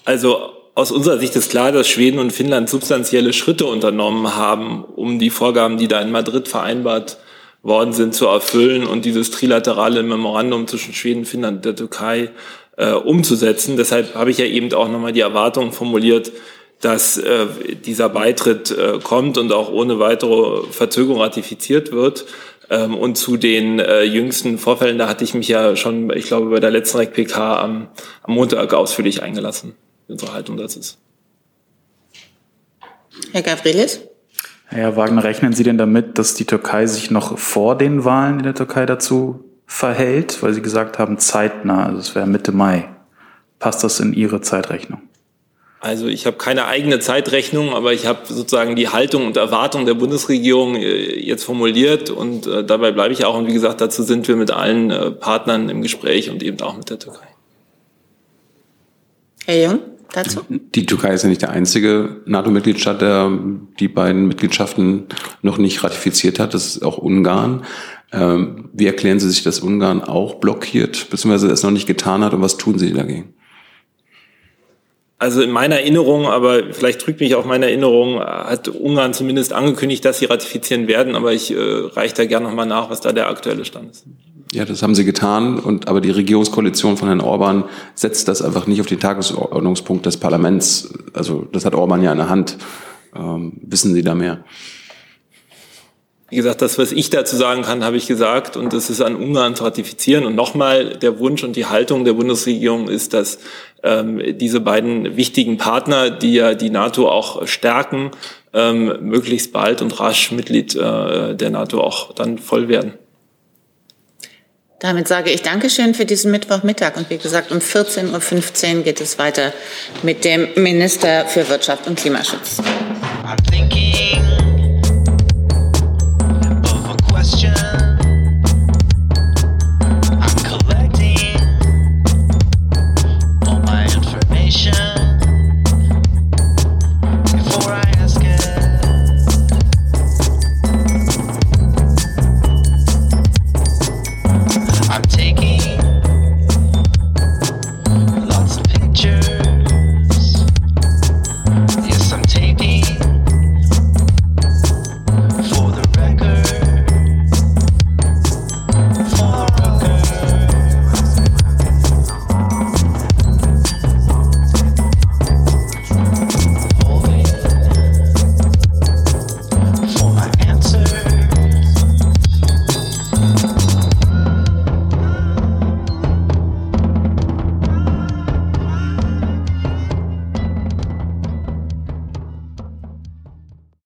Also aus unserer Sicht ist klar, dass Schweden und Finnland substanzielle Schritte unternommen haben, um die Vorgaben, die da in Madrid vereinbart worden sind, zu erfüllen und dieses trilaterale Memorandum zwischen Schweden, Finnland und der Türkei äh, umzusetzen. Deshalb habe ich ja eben auch nochmal die Erwartung formuliert, dass äh, dieser Beitritt äh, kommt und auch ohne weitere Verzögerung ratifiziert wird. Ähm, und zu den äh, jüngsten Vorfällen, da hatte ich mich ja schon, ich glaube, bei der letzten REC-PK am, am Montag ausführlich eingelassen, unsere Haltung dazu ist. Herr Gavrilis? Herr Wagner, rechnen Sie denn damit, dass die Türkei sich noch vor den Wahlen in der Türkei dazu verhält? Weil Sie gesagt haben, zeitnah, also es wäre Mitte Mai. Passt das in Ihre Zeitrechnung? Also ich habe keine eigene Zeitrechnung, aber ich habe sozusagen die Haltung und Erwartung der Bundesregierung äh, jetzt formuliert und äh, dabei bleibe ich auch. Und wie gesagt, dazu sind wir mit allen äh, Partnern im Gespräch und eben auch mit der Türkei. Herr Jung? dazu? Die Türkei ist ja nicht der einzige NATO-Mitgliedstaat, der die beiden Mitgliedschaften noch nicht ratifiziert hat. Das ist auch Ungarn. Ähm, wie erklären Sie sich, dass Ungarn auch blockiert, beziehungsweise es noch nicht getan hat und was tun Sie dagegen? Also in meiner Erinnerung, aber vielleicht trügt mich auch meine Erinnerung, hat Ungarn zumindest angekündigt, dass sie ratifizieren werden, aber ich äh, reiche da gerne nochmal nach, was da der aktuelle Stand ist. Ja, das haben sie getan. Und aber die Regierungskoalition von Herrn Orban setzt das einfach nicht auf den Tagesordnungspunkt des Parlaments. Also das hat Orban ja in der Hand. Ähm, wissen Sie da mehr? Wie gesagt, das, was ich dazu sagen kann, habe ich gesagt. Und das ist an Ungarn zu ratifizieren. Und nochmal, der Wunsch und die Haltung der Bundesregierung ist, dass ähm, diese beiden wichtigen Partner, die ja die NATO auch stärken, ähm, möglichst bald und rasch Mitglied äh, der NATO auch dann voll werden. Damit sage ich Dankeschön für diesen Mittwochmittag. Und wie gesagt, um 14.15 Uhr geht es weiter mit dem Minister für Wirtschaft und Klimaschutz.